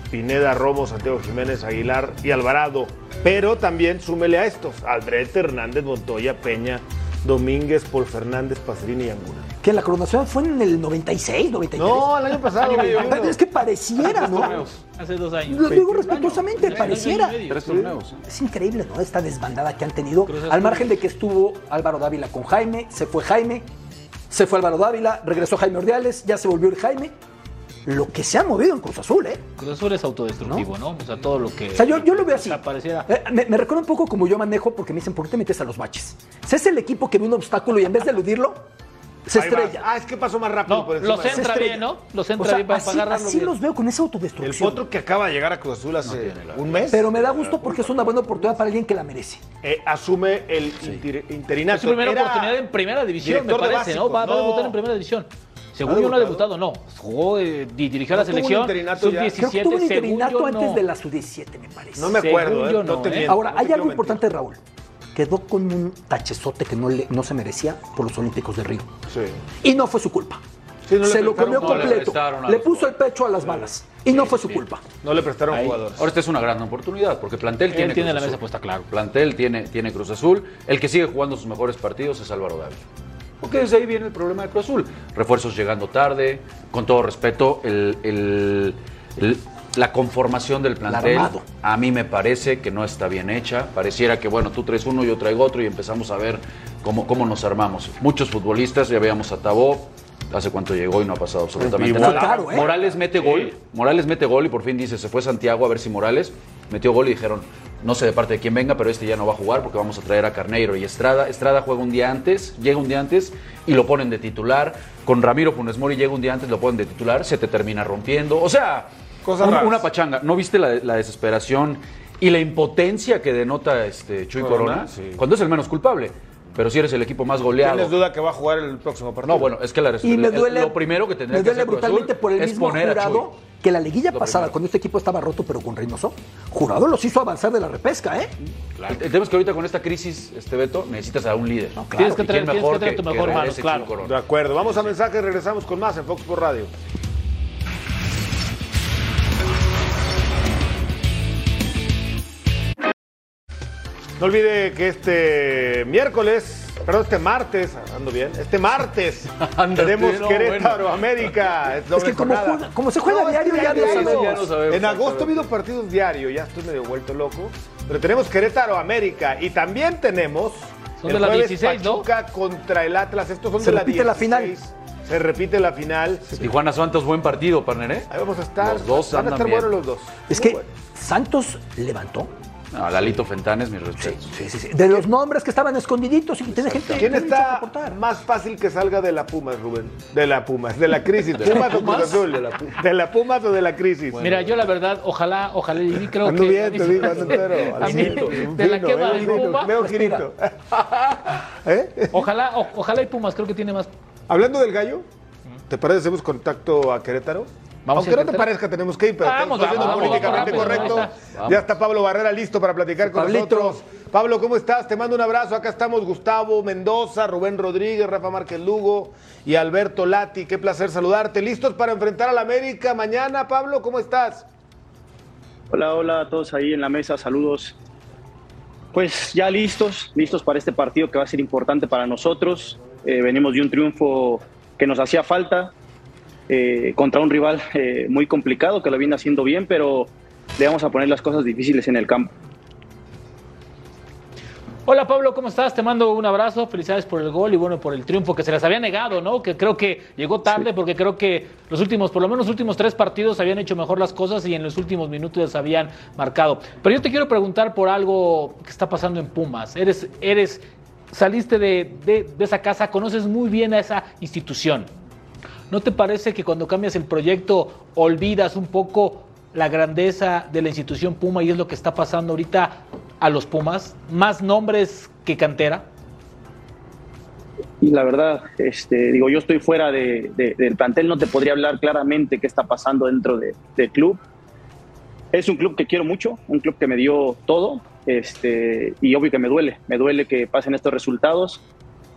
Pineda, Romo, Santiago Jiménez, Aguilar y Alvarado. Pero también súmele a estos, Aldrete, Hernández, Montoya, Peña, Domínguez, Paul Fernández, Pacerini y Anguna. Que la coronación fue en el 96, 93. No, el año pasado. Es que pareciera, ¿no? Hace dos años. Lo digo respetuosamente, pareciera. Tres torneos. Es increíble, ¿no? Esta desbandada que han tenido. Al margen de que estuvo Álvaro Dávila con Jaime, se fue Jaime, se fue Álvaro Dávila, regresó Jaime Ordiales, ya se volvió el Jaime. Lo que se ha movido en Cruz Azul, ¿eh? Cruz Azul es autodestructivo, ¿no? O sea, todo lo que. O sea, yo, yo lo veo así. Eh, me, me recuerda un poco como yo manejo porque me dicen, ¿por qué te metes a los baches? O sea, es el equipo que ve un obstáculo y en vez de eludirlo, se estrella. Ah, es que pasó más rápido. No, por encima los entra bien. ¿no? Los entra O sea, bien para así, así bien. los veo con esa El autodestrucción. potro que acaba de llegar a Cruz Azul hace un mes. Pero me da gusto porque es una buena oportunidad para alguien que la merece. eh, asume el inter- interinato. Es su primera Era oportunidad en primera división, me parece, ¿no? Va, va a debutar en primera división. Según yo no ha debutado, no. Jugó eh, y dirigió a la ¿No tuvo un selección. interinato ya? Creo que tuvo Sub-17, un interinato antes no. de la sub-17, me parece. No me acuerdo, eh, yo no, no, te ¿eh? miento. Ahora, hay algo importante Raúl. Quedó con un tachezote que no, le, no se merecía por los Olímpicos de Río. Sí. Y no fue su culpa. Sí, no le se lo comió no completo. Le, puso el pecho a las balas. Y no fue su culpa. No le prestaron jugadores. Ahora esta es una gran oportunidad porque plantel Él tiene tiene Cruz la mesa Azul. puesta, claro. Plantel tiene, tiene Cruz Azul. El que sigue jugando sus mejores partidos es Álvaro Dávila. Porque desde ahí viene el problema de Cruz Azul. Refuerzos llegando tarde, con todo respeto, el, el- el- la conformación del plantel armado. a mí me parece que no está bien hecha. Pareciera que, bueno, tú traes uno, yo traigo otro y empezamos a ver cómo, cómo nos armamos. Muchos futbolistas, ya veíamos a Tabó, hace cuánto llegó y no ha pasado absolutamente nada. ¿eh? Morales mete gol, Morales mete gol y por fin dice, se fue Santiago a ver si Morales metió gol y dijeron, no sé de parte de quién venga, pero este ya no va a jugar porque vamos a traer a Carneiro y Estrada. Estrada juega un día antes, llega un día antes y lo ponen de titular. Con Ramiro Funes Mori llega un día antes, lo ponen de titular, se te termina rompiendo. O sea, Cosas un- raras. una pachanga. ¿No viste la, la desesperación y la impotencia que denota este Chuy Corona, Corona? sí. Cuando es el menos culpable. Pero si eres el equipo más goleado. ¿Tienes duda que va a jugar el próximo partido? No, bueno, es que la Y me el- duele, lo primero que tendría me que duele hacer Cruz brutalmente por el es mismo jurado que la liguilla Lo pasada, primero. cuando este equipo estaba roto pero con Reynoso, jurado los hizo avanzar de la repesca, ¿eh? El, el tema es que ahorita con esta crisis, este Beto, necesitas a un líder. Tienes que ¿Y traer- quién tienes que mejor traer tu mejor mano, claro. De acuerdo. Vamos a mensajes, regresamos con más en Fox por Radio. No olvide que este miércoles, perdón, este martes, ando bien, este martes tenemos no, Querétaro, bueno. América. Es, que como, juega- como se juega No, es diario, que ya no sabemos. ya no sabemos. En agosto ha habido partidos diario, ya estoy medio vuelto loco. Pero tenemos Querétaro, América y también tenemos Son el de la jueves 16, ¿no? Pachuca contra el Atlas. Estos son Se de la repite la 16. final. Se repite la final. Tijuana Santos, buen partido, partner, ¿eh? Ahí vamos a estar. Los dos Van a estar bien. buenos los dos. Es Muy que bueno. Santos levantó. No, Lalito Fentanes, mis respetos. Sí, sí, sí. De los nombres que estaban escondiditos y tiene gente. ¿Quién que está más fácil que salga de la Pumas, Rubén? De la Pumas, de la crisis. ¿Pumas o Cruz Azul? De la, Pu- ¿De la Pumas o de la crisis? Mira, yo la verdad, ojalá, ojalá, y creo Ando que... bien, a mí te digo, entero. A mí, de la quema veo del Puma, Veo girito. ¿Eh? ojalá, o- ojalá y Pumas, creo que tiene más... Hablando del gallo, ¿te parece hacemos contacto a Querétaro? Vamos Aunque a no te parezca, tenemos que ir, pero Vamos, estamos siendo vamos, políticamente vamos, correcto. Ya está Pablo Barrera listo para platicar con Pablito. nosotros. Pablo, ¿cómo estás? Te mando un abrazo. Acá estamos Gustavo Mendoza, Rubén Rodríguez, Rafa Márquez Lugo y Alberto Lati. Qué placer saludarte. ¿Listos para enfrentar al América mañana, Pablo? ¿Cómo estás? Hola, hola a todos ahí en la mesa, saludos. Pues ya listos, listos para este partido que va a ser importante para nosotros. Eh, venimos de un triunfo que nos hacía falta eh, contra un rival eh, muy complicado que lo viene haciendo bien, pero le vamos a poner las cosas difíciles en el campo. Hola Pablo, ¿cómo estás? Te mando un abrazo, felicidades por el gol y bueno, por el triunfo que se les había negado, ¿no? Que creo que llegó tarde porque creo que los últimos, por lo menos los últimos tres partidos habían hecho mejor las cosas y en los últimos minutos les habían marcado. Pero yo te quiero preguntar por algo que está pasando en Pumas. Eres, eres, saliste de, de- esa casa, conoces muy bien a esa institución. ¿No te parece que cuando cambias el proyecto olvidas un poco la grandeza de la institución Puma y es lo que está pasando ahorita a los Pumas? Más nombres que cantera. Y la verdad, este, digo, yo estoy fuera de- de- del plantel, no te podría hablar claramente qué está pasando dentro de- del club. Es un club que quiero mucho, un club que me dio todo, este, y obvio que me duele, me duele que pasen estos resultados,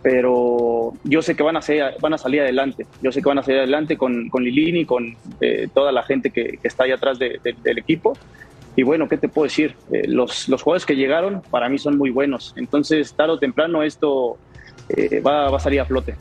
pero yo sé que van a, salir adelante, yo sé que van a salir adelante con, con Lilini, con eh, toda la gente que, está ahí atrás de- de- del equipo. Y bueno, ¿qué te puedo decir? Eh, los, los jugadores que llegaron para mí son muy buenos, entonces tarde o temprano esto eh, va, va a salir a flote.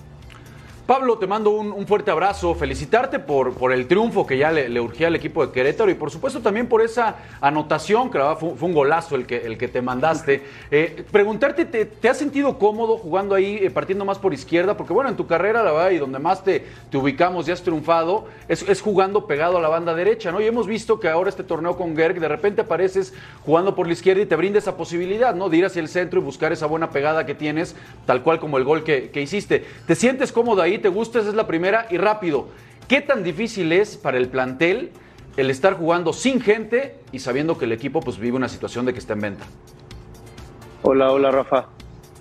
Pablo, te mando un, un fuerte abrazo, felicitarte por, por el triunfo que ya le, le urgía al equipo de Querétaro y por supuesto también por esa anotación, que la verdad fue, fue un golazo el que, el que te mandaste. Eh, preguntarte, ¿te, te has sentido cómodo jugando ahí, eh, partiendo más por izquierda? Porque bueno, en tu carrera, la verdad, y donde más te, te ubicamos y has triunfado, es, es jugando pegado a la banda derecha, ¿no? Y hemos visto que ahora este torneo con Gerg, de repente apareces jugando por la izquierda y te brinda esa posibilidad, ¿no? De ir hacia el centro y buscar esa buena pegada que tienes, tal cual como el gol que, que hiciste. ¿Te sientes cómodo ahí? ¿Te gusta? Esa es la primera. Y rápido, ¿qué tan difícil es para el plantel el estar jugando sin gente y sabiendo que el equipo pues vive una situación de que está en venta? Hola, hola Rafa.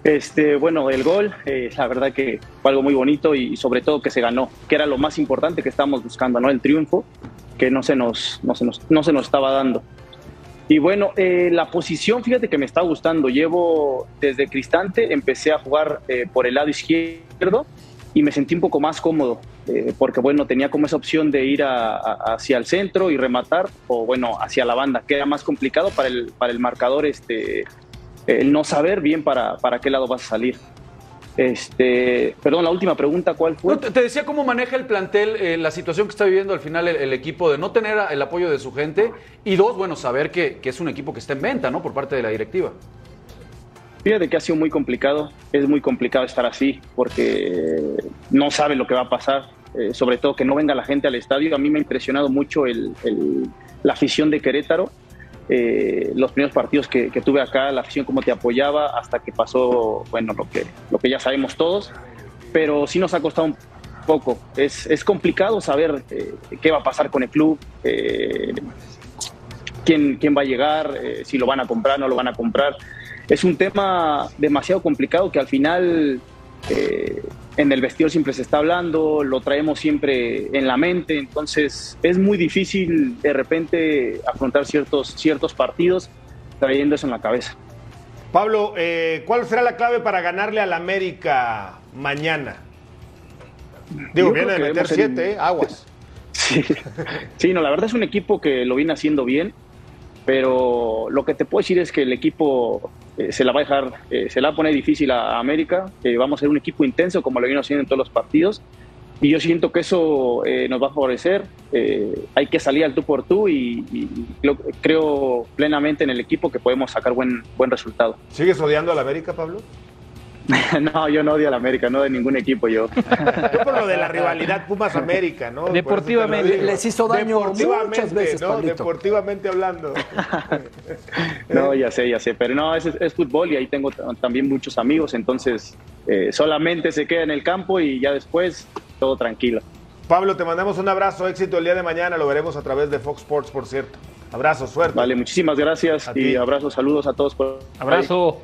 Este, bueno, el gol, eh, la verdad que fue algo muy bonito y sobre todo que se ganó, que era lo más importante que estábamos buscando, ¿no? El triunfo, que no se nos, no se nos, no se nos estaba dando. Y bueno, eh, la posición, fíjate que me está gustando. Llevo desde Cristante, empecé a jugar eh, por el lado izquierdo y me sentí un poco más cómodo, eh, porque bueno, tenía como esa opción de ir a- a- hacia el centro y rematar, o bueno, hacia la banda, que era más complicado para el, para el marcador, este, el no saber bien para, para qué lado vas a salir. Este, perdón, la última pregunta, ¿cuál fue? Te, decía cómo maneja el plantel eh, la situación que está viviendo al final el, el equipo de no tener el apoyo de su gente y dos, bueno, saber que, que es un equipo que está en venta, ¿no? Por parte de la directiva. Fíjate que ha sido muy complicado, es muy complicado estar así porque no sabe lo que va a pasar, eh, sobre todo que no venga la gente al estadio. A mí me ha impresionado mucho el- el- la afición de Querétaro, eh, los primeros partidos que, que tuve acá, la afición como te apoyaba hasta que pasó, bueno, lo que, lo que ya sabemos todos, pero sí nos ha costado un poco. Es, es complicado saber eh, qué va a pasar con el club, eh, quién, quién va a llegar, eh, si lo van a comprar, no lo van a comprar. Es un tema demasiado complicado que al final eh, en el vestidor siempre se está hablando, lo traemos siempre en la mente, entonces es muy difícil de repente afrontar ciertos, ciertos partidos trayendo eso en la cabeza. Pablo, eh, ¿cuál será la clave para ganarle al América mañana? Digo, Yo viene de meter siete, ¿eh? aguas. Sí. sí, no, la verdad es un equipo que lo viene haciendo bien, pero lo que te puedo decir es que el equipo eh, se la va a dejar, eh, se la va a poner difícil a, América, que vamos a ser un equipo intenso como lo vino haciendo en todos los partidos, y yo siento que eso eh, nos va a favorecer, eh, hay que salir al tú por tú y, creo plenamente en el equipo que podemos sacar buen, buen resultado. ¿Sigues odiando al América, Pablo? no, yo no odio a la América, no de ningún equipo yo. Yo por lo de la rivalidad Pumas-América, ¿no? Deportivamente. Les hizo daño Deportivamente, muchas veces, ¿no? Pablito. Deportivamente hablando. No, ya sé, ya sé, pero no, es, es fútbol y ahí tengo también muchos amigos, entonces eh, solamente se queda en el campo y ya después todo tranquilo. Pablo, te mandamos un abrazo, éxito el día de mañana, lo veremos a través de Fox Sports, por cierto. Abrazo, suerte. Vale, muchísimas gracias A y ti. abrazos, saludos a todos. Por...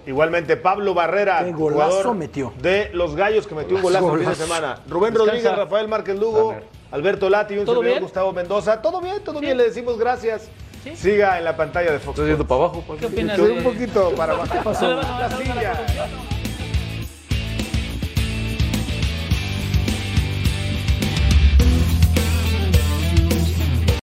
Igualmente, Pablo Barrera, Qué golazo jugador metió. de los Gallos que metió un golazo el fin de Golazo. semana. Rubén Descansa. Rodríguez, Rafael Márquez Lugo, Alberto Lati y un ¿Todo servidor bien? Gustavo Mendoza. Todo bien, todo bien, le decimos gracias. Siga en la pantalla de Fox. Estás yendo para abajo. ¿Qué opinas Estoy de- un poquito para abajo. ¿Qué pasó? La silla.